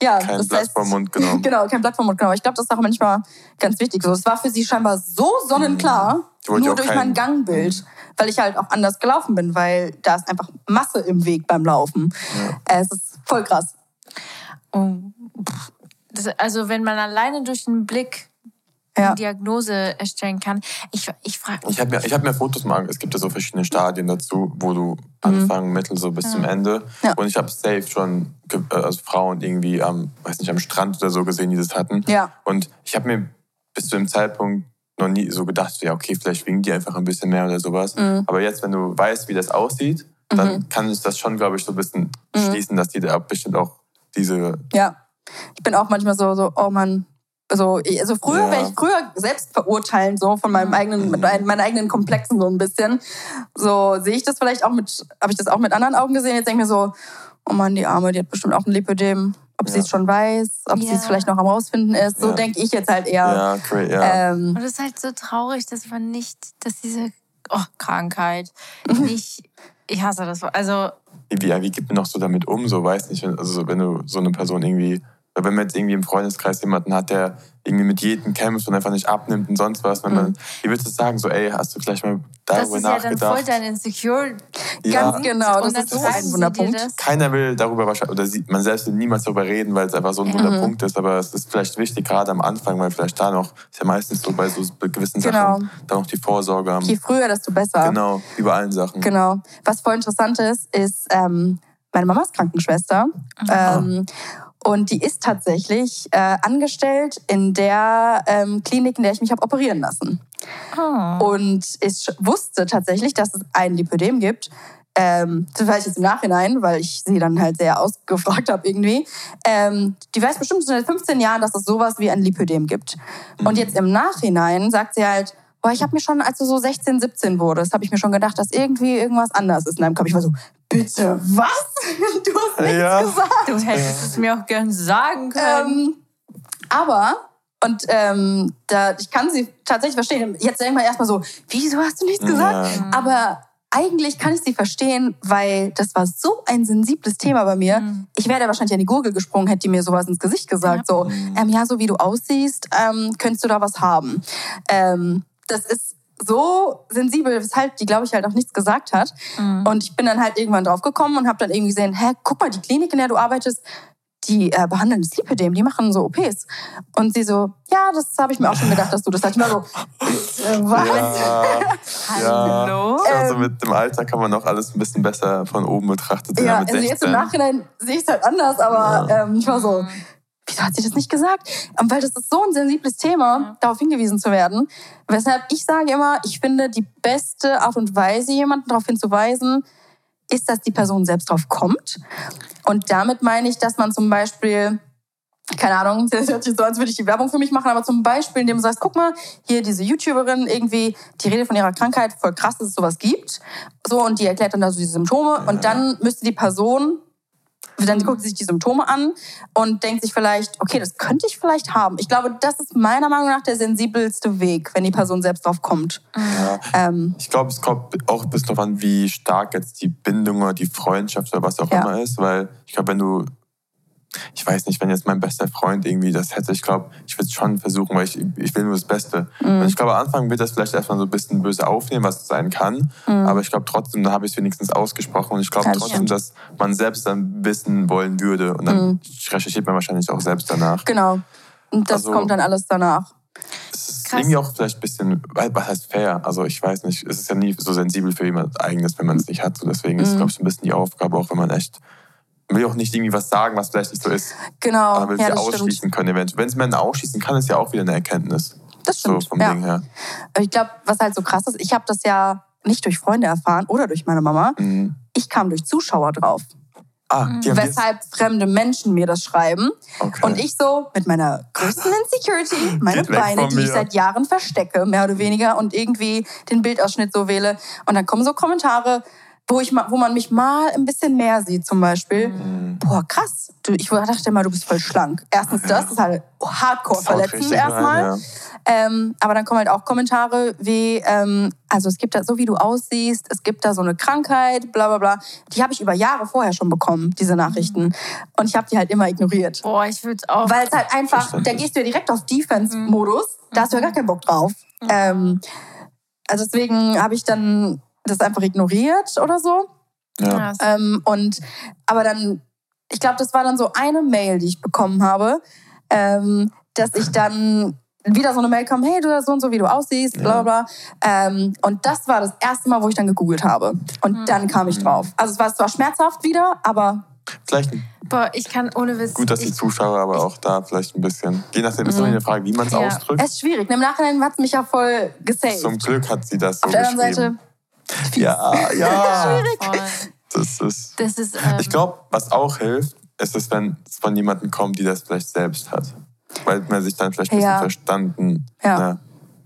ja, kein das Blatt heißt, vom Mund genommen. Genau, kein Blatt vom Mund genommen. Ich glaube, das ist auch manchmal ganz wichtig. So, es war für sie scheinbar so sonnenklar, mhm. nur durch kein... mein Gangbild, weil ich halt auch anders gelaufen bin, weil da ist einfach Masse im Weg beim Laufen. Ja. Es ist voll krass. Oh, das, also wenn man alleine durch den Blick ja. eine Diagnose erstellen kann. Ich, ich frage. Ich habe mir, hab mir Fotos mal Es gibt ja so verschiedene Stadien dazu, wo du mhm. Anfang, Mittel, so bis ja. zum Ende. Ja. Und ich habe safe schon äh, also Frauen irgendwie am, weiß nicht, am Strand oder so gesehen, die das hatten. Ja. Und ich habe mir bis zu dem Zeitpunkt noch nie so gedacht, ja, okay, vielleicht wingen die einfach ein bisschen mehr oder sowas. Mhm. Aber jetzt, wenn du weißt, wie das aussieht, dann mhm. kann ich das schon, glaube ich, so ein bisschen mhm. schließen, dass die da bestimmt auch diese. Ja. Ich bin auch manchmal so, so oh Mann, also, also früher ja. wäre ich früher selbst verurteilen, so von meinem eigenen, mit meinen eigenen Komplexen so ein bisschen. So sehe ich das vielleicht auch mit, habe ich das auch mit anderen Augen gesehen. Jetzt denke ich mir so, oh Mann, die Arme, die hat bestimmt auch ein Lipödem. Ob ja. sie es schon weiß, ob ja. sie es vielleicht noch am Rausfinden ist. So denke ich jetzt halt eher. Ja, great, ja. Ähm, Und es ist halt so traurig, dass man nicht, dass diese oh, Krankheit nicht, ich hasse das. Also. Wie, wie geht man noch so damit um? So, weiß nicht, also wenn du so eine Person irgendwie wenn man jetzt irgendwie im Freundeskreis jemanden hat, der irgendwie mit jedem kämpft und einfach nicht abnimmt und sonst was, wenn man, mhm. wie würdest du sagen, so, ey, hast du gleich mal darüber nachgedacht? Das ist ja dann voll dein Insecure. Ja. Ganz genau, das ist so ein Wunderpunkt. Keiner will darüber wahrscheinlich, oder man selbst will niemals darüber reden, weil es einfach so ein. Wunderpunkt ist, aber es ist vielleicht wichtig, gerade am Anfang, weil vielleicht da noch, ist ja meistens so bei so gewissen genau. Sachen, da noch die Vorsorge haben. Je früher, desto besser. Genau, wie bei allen Sachen. Genau. Was voll interessant ist, ist, ähm, meine Mama ist Krankenschwester. Mhm. Ähm, und die ist tatsächlich äh, angestellt in der ähm, Klinik, in der ich mich habe operieren lassen. Oh. Und ich wusste tatsächlich, dass es ein Lipödem gibt. Ähm, das weiß ich jetzt im Nachhinein, weil ich sie dann halt sehr ausgefragt habe irgendwie. Ähm, die weiß bestimmt seit 15 Jahren, dass es sowas wie ein Lipödem gibt. Mhm. Und jetzt im Nachhinein sagt sie halt, boah, ich habe mir schon, als du so 16, 17 wurdest, habe ich mir schon gedacht, dass irgendwie irgendwas anders ist in deinem Kopf. Ich war so, bitte, was? Du hast nichts ja. gesagt. Du hättest es mir auch gern sagen können. Ähm, aber, und ähm, da, ich kann sie tatsächlich verstehen. Jetzt denkt man erstmal so, wieso hast du nichts gesagt? Ja. Aber eigentlich kann ich sie verstehen, weil das war so ein sensibles Thema bei mir. Mhm. Ich wäre wahrscheinlich an die Gurgel gesprungen, hätte die mir sowas ins Gesicht gesagt. Ja. So, ähm, ja, so wie du aussiehst, ähm, könntest du da was haben. Ähm, das ist so sensibel, weshalb die, glaube ich, halt auch nichts gesagt hat. Mhm. Und ich bin dann halt irgendwann drauf gekommen und habe dann irgendwie gesehen, hä, guck mal, die Klinik, in der du arbeitest, die äh, behandeln das Lipidem, die machen so OPs. Und sie so, ja, das habe ich mir auch schon gedacht, dass du das hast. Ich war so, äh, was? Ja, Hallo? Ja. Also mit dem Alter kann man noch alles ein bisschen besser von oben betrachtet Ja, also jetzt im Nachhinein sehe ich es halt anders, aber ja. ähm, ich war so, wieso hat sie das nicht gesagt? Weil das ist so ein sensibles Thema, ja. darauf hingewiesen zu werden. Weshalb ich sage immer, ich finde, die beste Art und Weise, jemanden darauf hinzuweisen, ist, dass die Person selbst drauf kommt. Und damit meine ich, dass man zum Beispiel keine Ahnung, das hört sich so, als würde ich die Werbung für mich machen, aber zum Beispiel, indem du sagst, guck mal, hier diese YouTuberin irgendwie, die redet von ihrer Krankheit, voll krass, dass es sowas gibt. So, und die erklärt dann da so die Symptome. Und dann müsste die Person dann guckt sie sich die Symptome an und denkt sich vielleicht, okay, das könnte ich vielleicht haben. Ich glaube, das ist meiner Meinung nach der sensibelste Weg, wenn die Person selbst drauf kommt. Ja. Ähm, ich glaube, es kommt auch ein bisschen darauf an, wie stark jetzt die Bindung oder die Freundschaft oder was auch ja. immer ist, weil ich glaube, wenn du ich weiß nicht, wenn jetzt mein bester Freund irgendwie das hätte, ich glaube, ich würde es schon versuchen, weil ich, ich will nur das Beste. Mhm. Und ich glaube, am Anfang wird das vielleicht erstmal so ein bisschen böse aufnehmen, was es sein kann. Mhm. Aber ich glaube trotzdem, da habe ich es wenigstens ausgesprochen. Und ich glaube trotzdem, dass man selbst dann wissen wollen würde. Und dann mhm. recherchiert man wahrscheinlich auch selbst danach. Genau. Und das also, kommt dann alles danach. Es ist irgendwie auch vielleicht ein bisschen, was heißt fair? Also ich weiß nicht, es ist ja nie so sensibel für jemand eigenes, wenn man es nicht hat. So deswegen ist es, mhm. glaube ich, ein bisschen die Aufgabe, auch wenn man echt will auch nicht irgendwie was sagen, was vielleicht nicht so ist. Genau. Aber will ja, sie ausschließen stimmt. können eventuell. Wenn es Männer ausschließen kann, ist ja auch wieder eine Erkenntnis. Das stimmt. So vom ja. Ding her. Ich glaube, was halt so krass ist, ich habe das ja nicht durch Freunde erfahren oder durch meine Mama. Mhm. Ich kam durch Zuschauer drauf. Ah, Weshalb fremde Menschen mir das schreiben. Okay. Und ich so mit meiner größten Insecurity, meine Beine, die ich seit Jahren verstecke, mehr oder weniger, und irgendwie den Bildausschnitt so wähle. Und dann kommen so Kommentare, wo, ich, wo man mich mal ein bisschen mehr sieht, zum Beispiel. Mhm. Boah, krass. Du, ich dachte immer, du bist voll schlank. Erstens das, das ist halt hardcore verletzend erstmal. Ja. Ähm, aber dann kommen halt auch Kommentare wie, ähm, also es gibt da, so wie du aussiehst, es gibt da so eine Krankheit, bla bla bla. Die habe ich über Jahre vorher schon bekommen, diese Nachrichten. Mhm. Und ich habe die halt immer ignoriert. Boah, ich würde auch. Weil es halt einfach, da gehst du ja direkt auf Defense-Modus, mhm. da hast du ja gar keinen Bock drauf. Mhm. Ähm, also deswegen habe ich dann das einfach ignoriert oder so. Ja. Ähm, und aber dann, ich glaube, das war dann so eine Mail, die ich bekommen habe, ähm, dass ich dann wieder so eine Mail kam, hey, du so und so, wie du aussiehst, bla bla. Ähm, und das war das erste Mal, wo ich dann gegoogelt habe. Und mhm. dann kam ich drauf. Also es war zwar schmerzhaft wieder, aber... Vielleicht Boah, ich kann ohne Witz. Gut, dass die Zuschauer aber auch da vielleicht ein bisschen. Je nachdem ist mhm. eine Frage, wie man es ja. ausdrückt. Es ist schwierig. Im Nachhinein hat es mich ja voll gesaved. Zum Glück hat sie das so Auf der anderen Seite. Ja, ja. schwierig. Das ist. Das ist ähm, ich glaube, was auch hilft, ist es, wenn es von jemandem kommt, die das vielleicht selbst hat. Weil man sich dann vielleicht ein bisschen ja. verstanden ja. ne,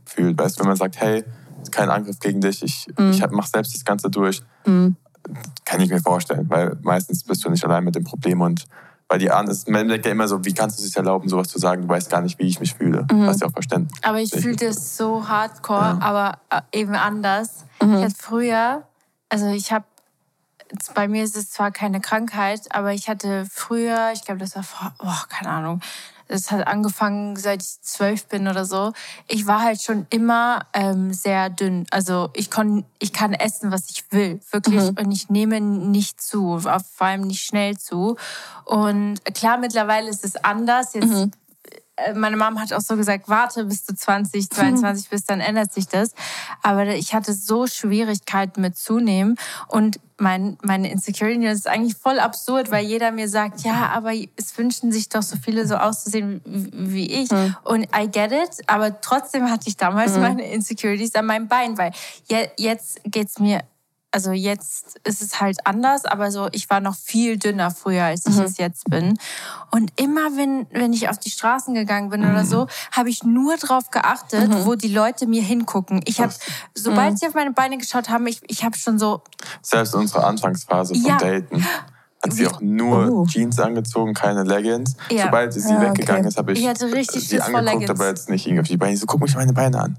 fühlt. Weißt du, wenn man sagt, hey, kein Angriff gegen dich, ich, mhm. ich mach selbst das Ganze durch. Mhm kann ich mir vorstellen, weil meistens bist du nicht allein mit dem Problem und weil die anderen, man denkt ja immer so, wie kannst du es sich erlauben, sowas zu sagen? Du weißt gar nicht, wie ich mich fühle. Mhm. Was ja auch verständlich. Aber ich fühle das so hardcore, ja. aber äh, eben anders. Mhm. Ich hatte früher, also ich habe, bei mir ist es zwar keine Krankheit, aber ich hatte früher, ich glaube, das war vor, oh, keine Ahnung, es hat angefangen, seit ich zwölf bin oder so. Ich war halt schon immer ähm, sehr dünn. Also ich, kon, ich kann essen, was ich will, wirklich. Mhm. Und ich nehme nicht zu, vor allem nicht schnell zu. Und klar, mittlerweile ist es anders. Jetzt mhm. Äh, meine Mom hat auch so gesagt, warte bis du 20, 22 bist, dann ändert sich das. Aber ich hatte so Schwierigkeiten mit zunehmen und mein, meine Insecurity ist eigentlich voll absurd, weil jeder mir sagt, ja, aber es wünschen sich doch so viele so auszusehen wie ich. Mhm. Und I get it, aber trotzdem hatte ich damals mhm. meine Insecurities an meinem Bein, weil jetzt geht's mir also jetzt ist es halt anders, aber so, ich war noch viel dünner früher, als ich mhm. es jetzt bin. Und immer, wenn, wenn ich auf die Straßen gegangen bin mhm. oder so, habe ich nur darauf geachtet, mhm. wo die Leute mir hingucken. Ich habe, sobald mhm. sie auf meine Beine geschaut haben, ich, ich habe schon so... Selbst unsere Anfangsphase von ja. Daten hat sie auch nur oh. Jeans angezogen, keine Leggings. Ja. Sobald sie ja, weggegangen okay. ist, habe ich, ich hatte richtig sie angeguckt, aber jetzt nicht irgendwie auf die Beine. So, guck mich meine Beine an.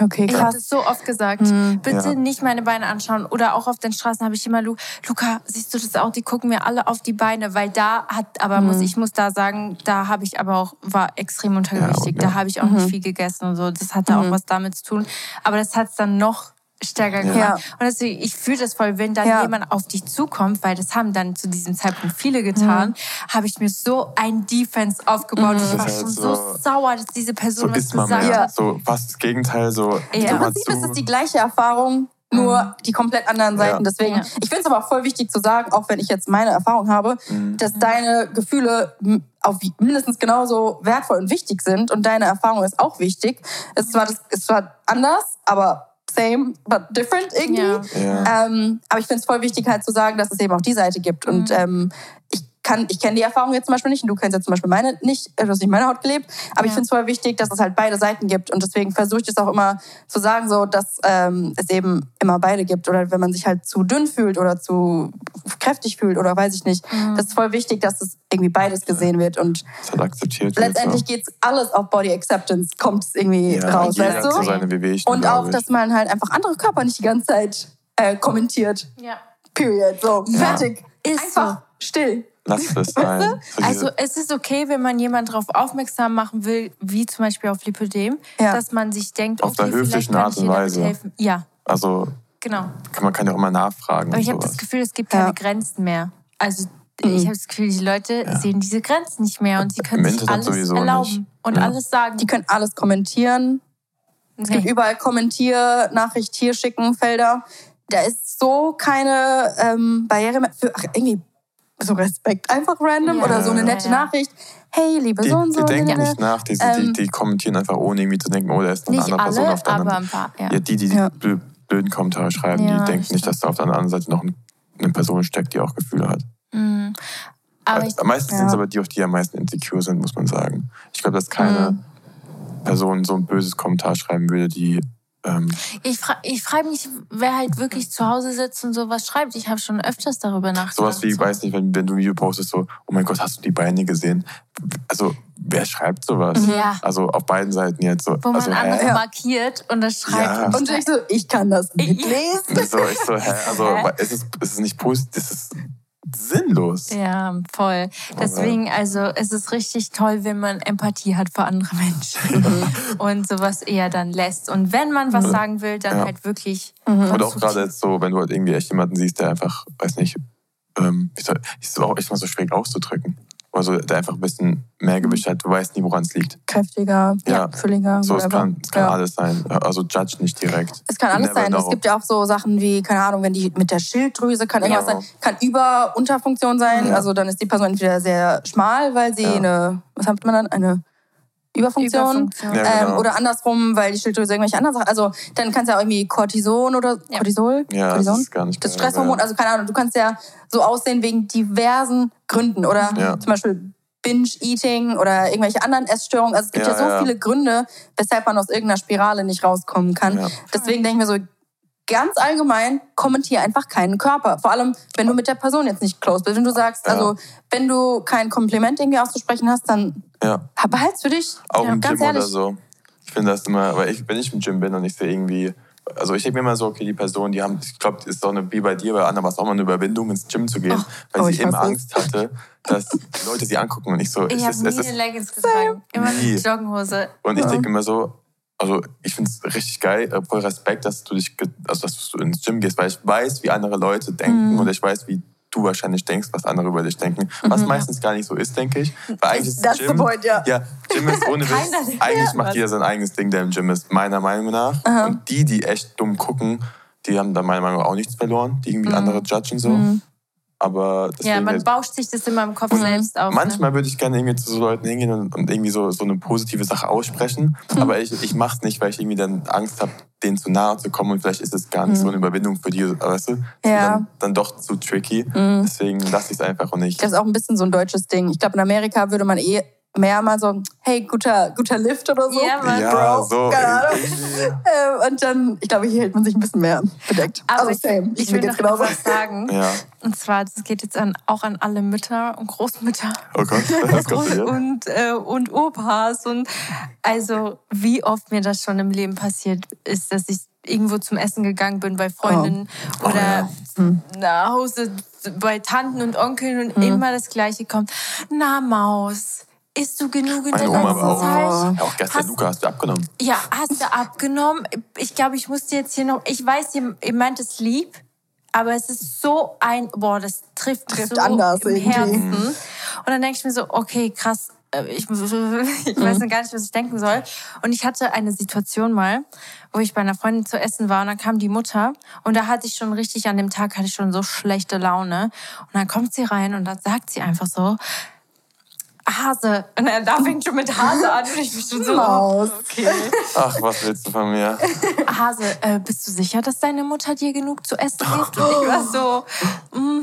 Okay, krass. Ich habe das so oft gesagt. Mhm. Bitte ja. nicht meine Beine anschauen. Oder auch auf den Straßen habe ich immer, Luca, siehst du das auch? Die gucken mir alle auf die Beine, weil da hat, aber mhm. muss ich muss da sagen, da habe ich aber auch war extrem untergewichtig. Ja, okay. Da habe ich auch mhm. nicht viel gegessen und so. Das hatte auch mhm. was damit zu tun. Aber das hat es dann noch stärker gemacht. Ja. Und deswegen, ich fühle das voll, wenn dann ja. jemand auf dich zukommt, weil das haben dann zu diesem Zeitpunkt viele getan, mhm. habe ich mir so ein Defense aufgebaut. Mhm. Ich war schon so, so, sauer, dass diese Person so was gesagt hat. So fast das Gegenteil. So, ja. Im Prinzip ist es die gleiche Erfahrung, nur mhm. die komplett anderen Seiten. Ja. Deswegen, ja. ich finde es aber auch voll wichtig zu sagen, auch wenn ich jetzt meine Erfahrung habe, mhm. dass deine Gefühle auf mindestens genauso wertvoll und wichtig sind und deine Erfahrung ist auch wichtig. Es zwar, das, ist zwar anders, aber same but different irgendwie. Ja. Ähm, aber ich finde es voll wichtig halt zu sagen, dass es eben auch die Seite gibt. Mhm. Und ähm, ich kann, ich kenne die Erfahrung jetzt zum Beispiel nicht und du kennst jetzt zum Beispiel meine nicht, äh, du hast nicht meine Haut gelebt, aber ja. ich finde es voll wichtig, dass es halt beide Seiten gibt und deswegen versuche ich das auch immer zu sagen, so dass ähm, es eben immer beide gibt oder wenn man sich halt zu dünn fühlt oder zu kräftig fühlt oder weiß ich nicht, mhm. das ist voll wichtig, dass es irgendwie beides gesehen wird und halt akzeptiert letztendlich geht es alles auf Body Acceptance, kommt es irgendwie ja, raus, weißt du? Und auch, dass man halt einfach andere Körper nicht die ganze Zeit äh, kommentiert. Ja. Period. So, fertig. Ist einfach so. still. Lass es sein. Also es ist okay, wenn man jemanden darauf aufmerksam machen will, wie zum Beispiel auf Lipödem, ja. dass man sich denkt, auf okay, der höflichen Art und Weise. Helfen. Ja. Also genau. Kann, man kann ja auch immer nachfragen. Aber ich habe das Gefühl, es gibt keine ja. Grenzen mehr. Also mhm. ich habe das Gefühl, die Leute ja. sehen diese Grenzen nicht mehr und sie können sich alles erlauben nicht. und alles sagen. Die können alles kommentieren. Es nee. gibt überall Kommentier, Nachricht hier schicken, Felder. Da ist so keine ähm, Barriere mehr. Für, ach, irgendwie so Respekt, einfach random ja. oder so eine nette ja. Nachricht. Hey, liebe die, so und so. Die denken nicht nach, die, ähm, die, die, kommentieren einfach ohne irgendwie zu denken, oh, da ist eine andere alle, Person auf der anderen Seite. Ja. die, die die blöden Kommentare schreiben, die denken nicht, dass da auf der anderen Seite noch eine Person steckt, die auch Gefühle hat. Mhm. Aber ich, Meistens sind es aber die, auf die am meisten insecure sind, muss man sagen. Ich glaube, dass keine mhm. Person so ein böses Kommentar schreiben würde, die ähm, ich frage ich frag mich, wer halt wirklich zu Hause sitzt und sowas schreibt. Ich habe schon öfters darüber nachgedacht. Sowas wie, ich weiß nicht, wenn, wenn du ein Video postest, so, oh mein Gott, hast du die Beine gesehen? Also, wer schreibt sowas? Ja. Also auf beiden Seiten jetzt so. Wo man also, andere hä? markiert und das schreibt. Ja. Und ich so, ich kann das nicht lesen. So, ich so, hä? Also, hä? Es, ist, es ist nicht positiv, es ist sinnlos. Ja, voll. Deswegen, also es ist richtig toll, wenn man Empathie hat für andere Menschen und sowas eher dann lässt. Und wenn man was sagen will, dann ja. halt wirklich. Mhm. Und auch gerade jetzt so, wenn du halt irgendwie echt jemanden siehst, der einfach, weiß nicht, ähm, ist auch echt mal so schwierig auszudrücken. Also der einfach ein bisschen mehr Gewicht hat. Du weißt nie, woran es liegt. Kräftiger, ja, ja fülliger. So, es kann, es kann ja. alles sein. Also judge nicht direkt. Es kann alles sein. Know. Es gibt ja auch so Sachen wie, keine Ahnung, wenn die mit der Schilddrüse kann irgendwas ja. sein, kann Über-, Unterfunktion sein. Also dann ist die Person entweder sehr schmal, weil sie eine, was hat man dann? Eine Überfunktion. Überfunktion. Ja, genau. ähm, oder andersrum, weil die Schilddrüse irgendwelche anderen Sachen. Also dann kannst du ja irgendwie Cortison oder ja. Cortisol? Ja, Cortison? das ist gar nicht Das Stresshormon, also keine Ahnung, du kannst ja so aussehen wegen diversen Gründen. Oder ja. zum Beispiel Binge-Eating oder irgendwelche anderen Essstörungen. Also es gibt ja, ja so viele Gründe, weshalb man aus irgendeiner Spirale nicht rauskommen kann. Deswegen denke ich mir so, ganz allgemein, kommentiere einfach keinen Körper. Vor allem, wenn du mit der Person jetzt nicht close bist. Wenn du sagst, ja. also, wenn du kein Kompliment irgendwie auszusprechen hast, dann ja. behalt's für dich. Auch ja, im Gym ehrlich. oder so. Ich finde das immer, weil ich, wenn ich im Gym bin und ich sehe irgendwie, also ich denke mir immer so, okay, die Person, die haben, ich glaube, das ist doch eine, wie bei dir, bei Anna war es auch mal eine Überwindung, ins Gym zu gehen, oh, weil oh, sie immer Angst hatte, dass Leute sie angucken und ich so, ich habe nie eine Leggings getragen, immer eine Joggenhose. Und ich denke immer so, also ich finde es richtig geil, äh, voll Respekt, dass du dich, also dass du ins Gym gehst, weil ich weiß, wie andere Leute denken mhm. und ich weiß, wie du wahrscheinlich denkst, was andere über dich denken, was mhm. meistens gar nicht so ist, denke ich. Weil eigentlich ist das Gym, point, ja. ja, Gym ist ohne Witz, eigentlich macht jeder sein eigenes Ding, der im Gym ist, meiner Meinung nach. Aha. Und die, die echt dumm gucken, die haben da meiner Meinung nach auch nichts verloren, die irgendwie mhm. andere judgen so. Mhm. Aber ja, man bauscht sich das immer im Kopf selbst auf. Ne? Manchmal ne? würde ich gerne irgendwie zu so Leuten hingehen und, und irgendwie so, so eine positive Sache aussprechen. Mhm. Aber ich, ich mache es nicht, weil ich irgendwie dann Angst habe, denen zu nahe zu kommen und vielleicht ist es gar nicht mhm. so eine Überwindung für die, weißt du? Ja. Dann, dann doch zu tricky. Mhm. Deswegen lasse ich es einfach und nicht. Das ist auch ein bisschen so ein deutsches Ding. Ich glaube, in Amerika würde man eh mehr mal so, hey, guter, guter Lift oder so. Ja, Mann. Ja, Bro, so. äh, und dann, ich glaube, hier hält man sich ein bisschen mehr bedeckt. Aber also, same. Ich, ich will noch genauso. was sagen. Ja. Und zwar, das geht jetzt an, auch an alle Mütter und Großmütter. Oh Gott, das kommt und, äh, und Opas. Und also, wie oft mir das schon im Leben passiert ist, dass ich irgendwo zum Essen gegangen bin bei Freundinnen oh. oder oh, ja. hm. nach Hause bei Tanten und Onkeln und hm. immer das Gleiche kommt. Na, Maus Isst du genug in Meine der Oma auch, Zeit? Ja, auch gestern, hast, Luca, hast du abgenommen? Ja, hast du abgenommen. Ich glaube, ich musste jetzt hier noch... Ich weiß, ihr, ihr meint es lieb, aber es ist so ein... Boah, das trifft, trifft so anders im irgendwie. Herzen. Mhm. Und dann denke ich mir so, okay, krass, äh, ich, ich weiß noch gar nicht, was ich denken soll. Und ich hatte eine Situation mal, wo ich bei einer Freundin zu essen war und dann kam die Mutter und da hatte ich schon richtig, an dem Tag hatte ich schon so schlechte Laune. Und dann kommt sie rein und dann sagt sie einfach so, Hase. Und er, da fängt schon mit Hase an. Und ich bin schon so, Maus. okay. Ach, was willst du von mir? Hase, äh, bist du sicher, dass deine Mutter dir genug zu essen gibt? Und ich war so, mm,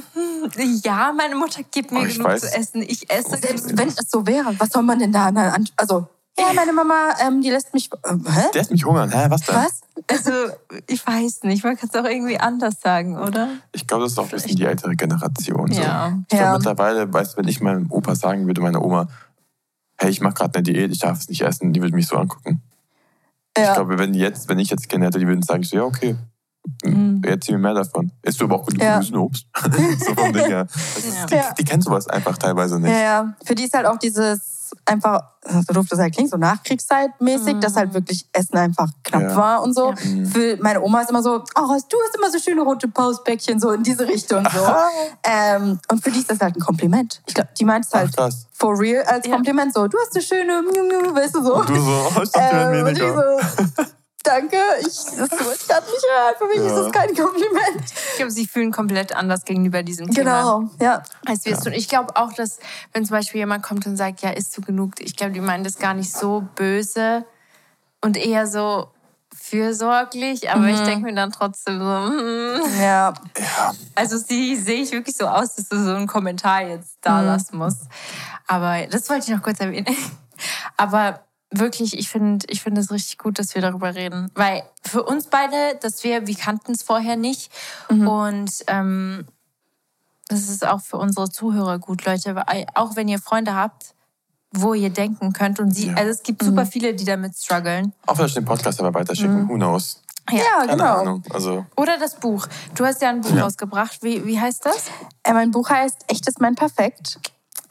ja, meine Mutter gibt mir genug weiß. zu essen. Ich esse. Selbst wenn es so wäre, was soll man denn da? Also, ja, meine Mama, ähm, die lässt mich. Äh, hä? Der lässt mich hungern. Hä, was denn? Was? Also, ich weiß nicht. Man kann es auch irgendwie anders sagen, oder? Ich glaube, das ist auch ein bisschen die ältere Generation. So. Ja. Ich ja. glaube, mittlerweile, weißt du, wenn ich meinem Opa sagen würde, meine Oma, hey, ich mache gerade eine Diät, ich darf es nicht essen, die würde mich so angucken. Ja. Ich glaube, wenn, jetzt, wenn ich jetzt Kinder hätte, die würden sagen, so, ja, okay, mhm. erzähl mir mehr davon. Isst du aber auch gut ja. Obst? so vom Ding her. Ist, die, die kennen sowas einfach teilweise nicht. Ja, ja. Für die ist halt auch dieses einfach, so doof das halt klingt, so Nachkriegszeitmäßig, mhm. dass halt wirklich Essen einfach knapp ja. war und so. Ja. Mhm. Für meine Oma ist immer so, oh, du hast immer so schöne rote Pausbäckchen, so in diese Richtung. So. ähm, und für die ist das halt ein Kompliment. Ich glaube, die meint es halt Ach, for real als Kompliment, so, du hast eine schöne, weißt du so. Und du so, oh, ich dachte, ähm, weniger. danke, ich, das wollte ich gerade nicht hören. Für mich ja. ist das kein Kompliment. Ich glaube, sie fühlen komplett anders gegenüber diesem Thema. Genau, ja. Als wir es tun. Ich glaube auch, dass, wenn zum Beispiel jemand kommt und sagt, ja, isst du genug, ich glaube, die meinen das gar nicht so böse und eher so fürsorglich, aber mhm. ich denke mir dann trotzdem so, mm. ja. ja. Also sie sehe ich wirklich so aus, dass du so einen Kommentar jetzt da mhm. lassen musst. Aber das wollte ich noch kurz erwähnen. Aber wirklich, ich finde ich finde es richtig gut, dass wir darüber reden. Weil für uns beide, dass wir, wir kannten es vorher nicht. Mhm. Und ähm, das ist auch für unsere Zuhörer gut, Leute. Auch wenn ihr Freunde habt, wo ihr denken könnt. Und sie, ja. also es gibt super mhm. viele, die damit strugglen. Auch vielleicht den Podcast aber weiterschicken, mhm. who knows. Ja, ja genau. Ahnung. Also. Oder das Buch. Du hast ja ein Buch ja. rausgebracht. Wie, wie heißt das? Äh, mein Buch heißt Echt ist mein Perfekt.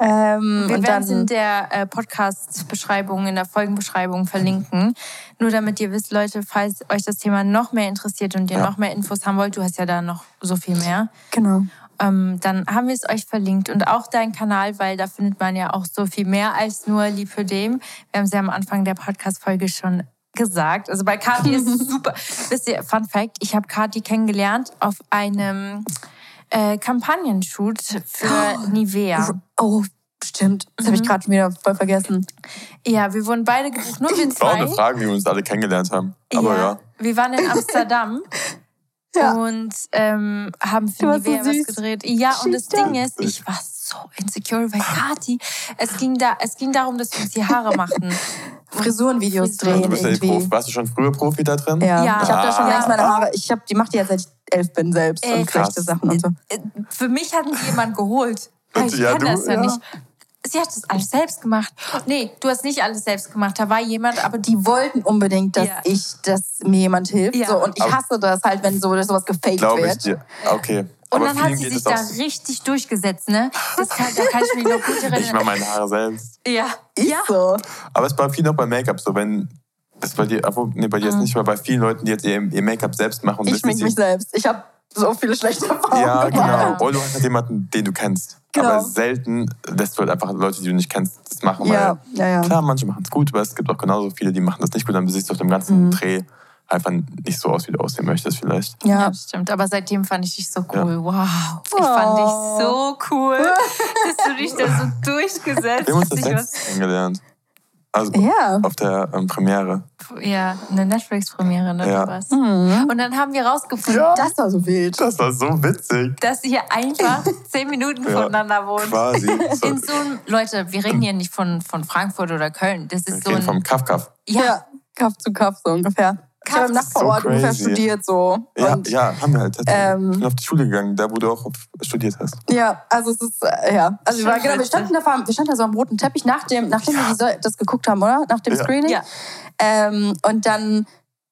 Ähm, wir werden es in der äh, Podcast-Beschreibung, in der Folgenbeschreibung verlinken. Nur damit ihr wisst, Leute, falls euch das Thema noch mehr interessiert und ihr ja. noch mehr Infos haben wollt, du hast ja da noch so viel mehr. Genau. ähm, dann haben wir es euch verlinkt und auch deinen Kanal, weil da findet man ja auch so viel mehr als nur Lipödem. Wir haben es ja am Anfang der Podcast-Folge schon gesagt. Also bei Kati ist es super. Wisst ihr, Fun Fact, ich habe Kati kennengelernt auf einem äh, Kampagnenshoot für Nivea. Oh, stimmt. Das mhm. habe ich gerade schon wieder voll vergessen. Ja, wir wurden beide gebucht, nur wir zwei. War auch eine Frage, wie wir uns alle kennengelernt haben. Aber ja. ja. Wir waren in Amsterdam. ja. Und ähm, haben für Nivea so was gedreht. Ja, und das Ding ist, ich war so insecure bei Kati. Es ging, da, es ging darum, dass wir uns die Haare machten. Frisurenvideos drehen. Du bist ja Profi. Warst du schon früher Profi da drin? Ja. ja. Ich habe da schon ah. längst meine Haare. Ich hab, die macht die ja seit ich elf bin selbst Ey, und schlechte Sachen und so. Äh, für mich hat mich jemand geholt. Ich ja, kann du, das ja, ja, nicht. Sie hat das alles selbst gemacht. Nee, du hast nicht alles selbst gemacht. Da war jemand, aber die wollten unbedingt, dass ja. ich, dass mir jemand hilft. Ja. So, und ich hasse das halt, wenn so sowas gefaked Glaube wird. Ich dir. Okay. Und aber dann hat sie sich da richtig durchgesetzt, ne? Das kann, da kann ich mich noch gut erinnern. Ich mache meine Haare selbst. Ja. Ist ja. so. Aber es war viel auch bei Make-up so, wenn das bei dir, nee, bei dir mhm. ist nicht, aber bei vielen Leuten, die jetzt ihr, ihr Make-up selbst machen. Ich schmink mich selbst. Ich habe so viele schlechte Erfahrungen Ja, genau. Oder du hast halt jemanden, den du kennst. Genau. Aber selten lässt du halt einfach Leute, die du nicht kennst, das machen. Ja, ja, ja. Klar, manche machen es gut, aber es gibt auch genauso viele, die machen das nicht gut. Dann siehst du auf dem ganzen mhm. Dreh einfach nicht so aus, wie du aussehen möchtest vielleicht. Ja, ja stimmt. Aber seitdem fand ich dich so cool. Ja. Wow. Ich fand dich so cool, dass du dich da so durchgesetzt hast. Wir haben uns das letzte kennengelernt. Also ja. auf der ähm, Premiere. Ja, eine Netflix-Premiere, ne? Ja. Was. Mhm. Und dann haben wir rausgefunden, ja. das war so wild. Das war so witzig. Dass ihr einfach zehn Minuten ja, voneinander wohnt. Quasi. In so einem, Leute, wir reden hier nicht von, von Frankfurt oder Köln. Das ist wir so ein, vom Kaff, Kaff. Ja. ja, Kaff zu Kaff so ungefähr. Ich habe im Nachbarort so ungefähr studiert so. Ja, und, ja, haben wir halt. Ähm, ich bin auf die Schule gegangen, da wo du auch studiert hast. Ja, also es ist, äh, ja. Also wir, war, genau, wir, standen da, wir standen da so am roten Teppich, nachdem, nachdem ja. wir das geguckt haben, oder? Nach dem ja. Screening. Ja. Ähm, und dann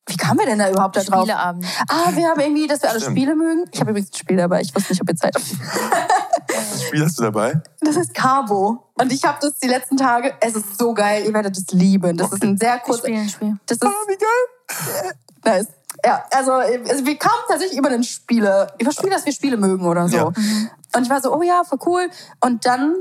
wie kamen wir denn da überhaupt da drauf? Spieleabend. Ah, wir haben irgendwie, dass wir alle Spiele mögen. Ich habe übrigens ein Spiel dabei. Ich wusste nicht, ob ihr Zeit habt. Was Spiel hast du dabei? Das ist Carbo. Und ich habe das die letzten Tage. Es ist so geil. Ihr werdet es lieben. Das okay. ist ein sehr kurzes. Spiel, ein Spiel. Das ist, ah, wie geil. Nice. Ja, also, also wir kamen tatsächlich über den Spiele, über Spiele, dass wir Spiele mögen oder so. Ja. Und ich war so, oh ja, voll cool. Und dann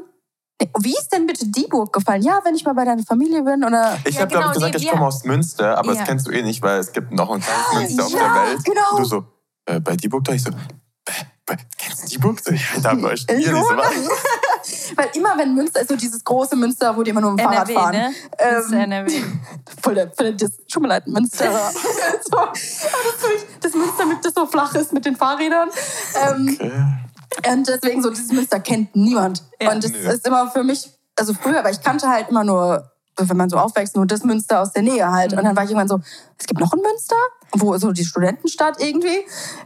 wie ist denn bitte die Burg gefallen? Ja, wenn ich mal bei deiner Familie bin oder. Ich ja, habe, genau, gesagt, nee, ich komme aus Münster, aber ja. das kennst du eh nicht, weil es gibt noch ein kleines Münster ja, auf der Welt. Genau. Und du so, äh, bei Dieburg da? Ich so, äh, kennst du Dieburg? So, ja, da haben wir euch nie so Weil immer, wenn Münster ist, so dieses große Münster, wo die immer nur mit dem Fahrrad fahren. Ne? Ähm, NRW. Voll der, voll der Schummeleiten Münster. so, das, das Münster, mit, das so flach ist mit den Fahrrädern. Ähm, okay. Und deswegen so, dieses Münster kennt niemand. Ja. Und es ist immer für mich, also früher, weil ich kannte halt immer nur, wenn man so aufwächst, nur das Münster aus der Nähe halt. Mhm. Und dann war ich irgendwann so, es gibt noch ein Münster? Wo so die Studentenstadt irgendwie.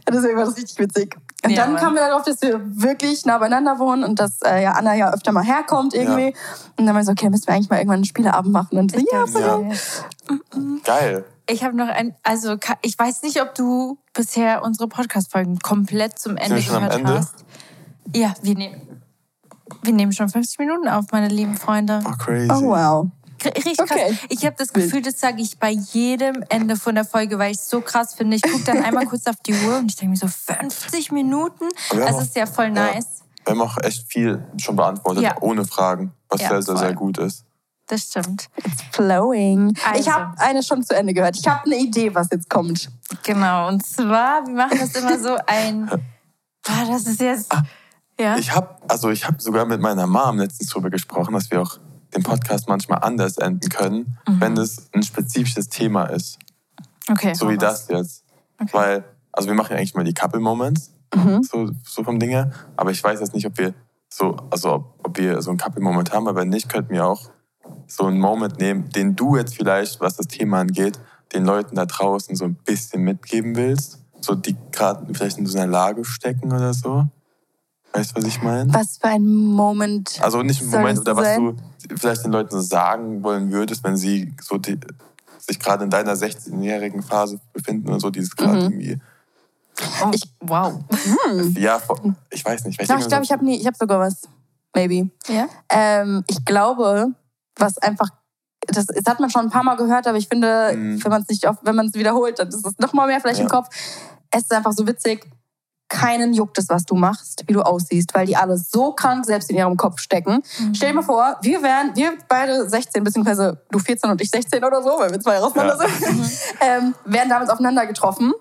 Und deswegen war das richtig witzig. Und ja, dann kamen wir darauf, dass wir wirklich nah beieinander wohnen und dass äh, ja, Anna ja öfter mal herkommt irgendwie. Ja. Und dann war ich so, okay, müssen wir eigentlich mal irgendwann einen Spieleabend machen. Und so, ja, ja. Geil. Ich habe noch ein, also ich weiß nicht, ob du bisher unsere Podcast-Folgen komplett zum Ende gehört hast. Ja, wir nehmen, wir nehmen schon 50 Minuten auf, meine lieben Freunde. Oh, crazy. Oh, wow. Richtig krass. Okay. Ich habe das Gefühl, das sage ich bei jedem Ende von der Folge, weil ich es so krass finde. Ich gucke dann einmal kurz auf die Uhr und ich denke mir so 50 Minuten. Das ist ja voll nice. Ja, wir haben auch echt viel schon beantwortet, ja. ohne Fragen, was ja, sehr, sehr, sehr gut ist. Das stimmt. It's flowing. Also. Ich habe eine schon zu Ende gehört. Ich habe eine Idee, was jetzt kommt. Genau. Und zwar, wir machen das immer so ein. Ah, das ist jetzt. Ja. Ich habe also ich habe sogar mit meiner Mom letztens darüber gesprochen, dass wir auch den Podcast manchmal anders enden können, mhm. wenn es ein spezifisches Thema ist. Okay. So wie das jetzt. Okay. Weil, also wir machen ja eigentlich mal die Couple Moments, mhm. so, so vom Dinge. Aber ich weiß jetzt nicht, ob wir so, also ob, ob wir so ein Couple Moment haben, aber wenn nicht, könnten wir auch so einen Moment nehmen, den du jetzt vielleicht, was das Thema angeht, den Leuten da draußen so ein bisschen mitgeben willst. So die gerade vielleicht in so einer Lage stecken oder so. Weißt du, was ich meine? Was für ein Moment. Also nicht ein Moment, oder was sein? du vielleicht den Leuten sagen wollen würdest, wenn sie so die, sich gerade in deiner 16-jährigen Phase befinden und so, dieses gerade mhm. irgendwie. Oh, ich, wow. Hm. Ja, ich weiß nicht. Ich glaube, so ich habe nie, ich habe sogar was. Maybe. Ja? Ähm, ich glaube, was einfach das, das, hat man schon ein paar Mal gehört, aber ich finde, mhm. wenn man es nicht oft, wenn man es wiederholt, dann ist es noch mal mehr vielleicht ja. im Kopf. Es ist einfach so witzig keinen juckt es, was du machst, wie du aussiehst, weil die alle so krank selbst in ihrem Kopf stecken. Mhm. Stell dir mal vor, wir wären, wir beide 16, beziehungsweise du 14 und ich 16 oder so, weil wir zwei auseinander ja. sind, mhm. ähm, wären damals aufeinander getroffen.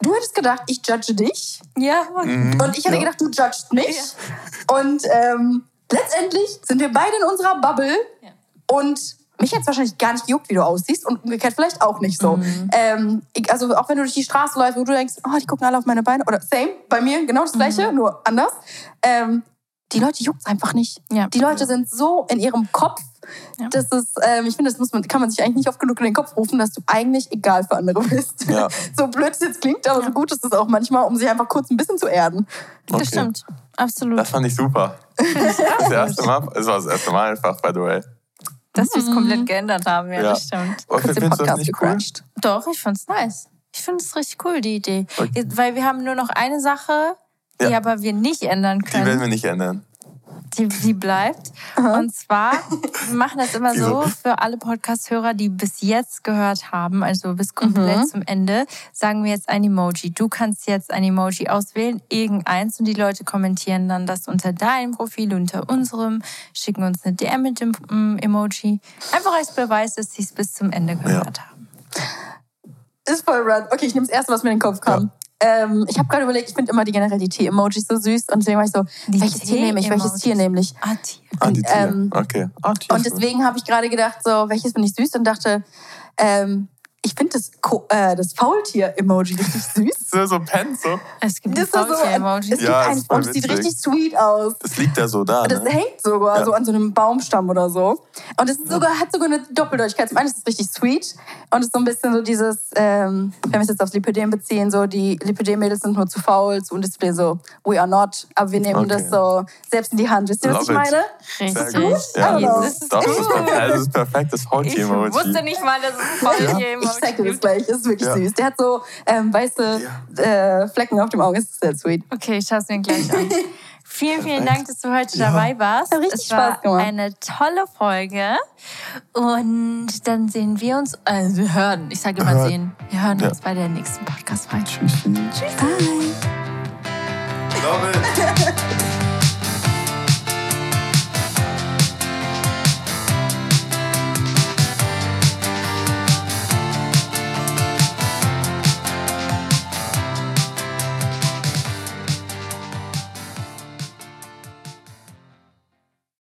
Du hättest gedacht, ich judge dich. Ja. Mhm. Und ich hätte ja. gedacht, du judgst mich. Ja. Und ähm, letztendlich sind wir beide in unserer Bubble. Ja. Und mich jetzt wahrscheinlich gar nicht juckt, wie du aussiehst und umgekehrt vielleicht auch nicht so. Mhm. Ähm, ich, also auch wenn du durch die Straße läufst, wo du denkst, oh, die gucken alle auf meine Beine oder same, bei mir genau das gleiche, mhm. nur anders. Ähm, die Leute juckt einfach nicht. Ja. Die Leute sind so in ihrem Kopf, ja. das ist, ähm, ich finde, das muss man, kann man sich eigentlich nicht oft genug in den Kopf rufen, dass du eigentlich egal für andere bist. Ja. so blöd es jetzt klingt, aber so gut ist es auch manchmal, um sich einfach kurz ein bisschen zu erden. Okay. Das stimmt, absolut. Das fand ich super. das erste Mal, es war das erste Mal einfach, by the way dass wir es komplett geändert haben. Ja, ja. das stimmt. Und Kurz den Podcast nicht cool? Doch, ich find's nice. Ich finde es richtig cool, die Idee. Okay. Weil wir haben nur noch eine Sache, die ja. aber wir nicht ändern können. Die werden wir nicht ändern die, die bleibt. Und zwar, wir machen das immer so für alle Podcast-Hörer, die bis jetzt gehört haben, also bis komplett mhm. zum Ende, sagen wir jetzt ein Emoji. Du kannst jetzt ein Emoji auswählen, irgendeins, und die Leute kommentieren dann das unter deinem Profil, unter unserem, schicken uns eine DM mit dem mm, Emoji. Einfach als Beweis, dass sie es bis zum Ende gehört ja. haben. Ist voll rad. Okay, ich nehme das erste, was mir in den Kopf kam. Ähm, ich habe gerade überlegt, ich finde immer die generell die Tee-Emojis so süß und deswegen war ich so, die welches Tier nehme ich, welches Tier nehme ich? Ah, Tier. Ah, die Tier. Ähm, okay. Ah, Tier und deswegen habe ich gerade gedacht, so, welches finde ich süß und dachte, ähm, ich finde das, äh, das Faultier-Emoji richtig süß. So, so Pens, so. Es gibt das Faultier-Emoji. Es ja, gibt eins, das sieht richtig sweet aus. Das liegt da so da. Ne? Das hängt sogar ja. so an so einem Baumstamm oder so. Und es sogar, hat sogar eine Doppeldeutigkeit. Zum einen ist es richtig sweet und es ist so ein bisschen so dieses, ähm, wenn wir es jetzt aufs Lipidem beziehen, so die Lipidem-Mädels sind nur zu faul, zu undiszipliniert, so we are not, aber wir nehmen okay. das so selbst in die Hand. Wisst ihr, was ich meine? Richtig. Ja. Das ist, das, ist perfekt, das ist perfekt, das Faultier-Emoji. Ich wusste nicht mal, dass es ein Faultier-Emoji Ich zeig dir das gleich, das ist wirklich ja. süß. Der hat so ähm, weiße äh, Flecken auf dem Auge, ist sehr sweet. Okay, ich schaue es mir gleich an. Vielen, vielen Dank, dass du heute ja. dabei warst. Hat richtig es war Spaß gemacht. eine tolle Folge. Und dann sehen wir uns, also wir hören, ich sage immer sehen, wir hören ja. uns bei der nächsten Podcast-Folge. Tschüss. Tschüss. Bye. Love it.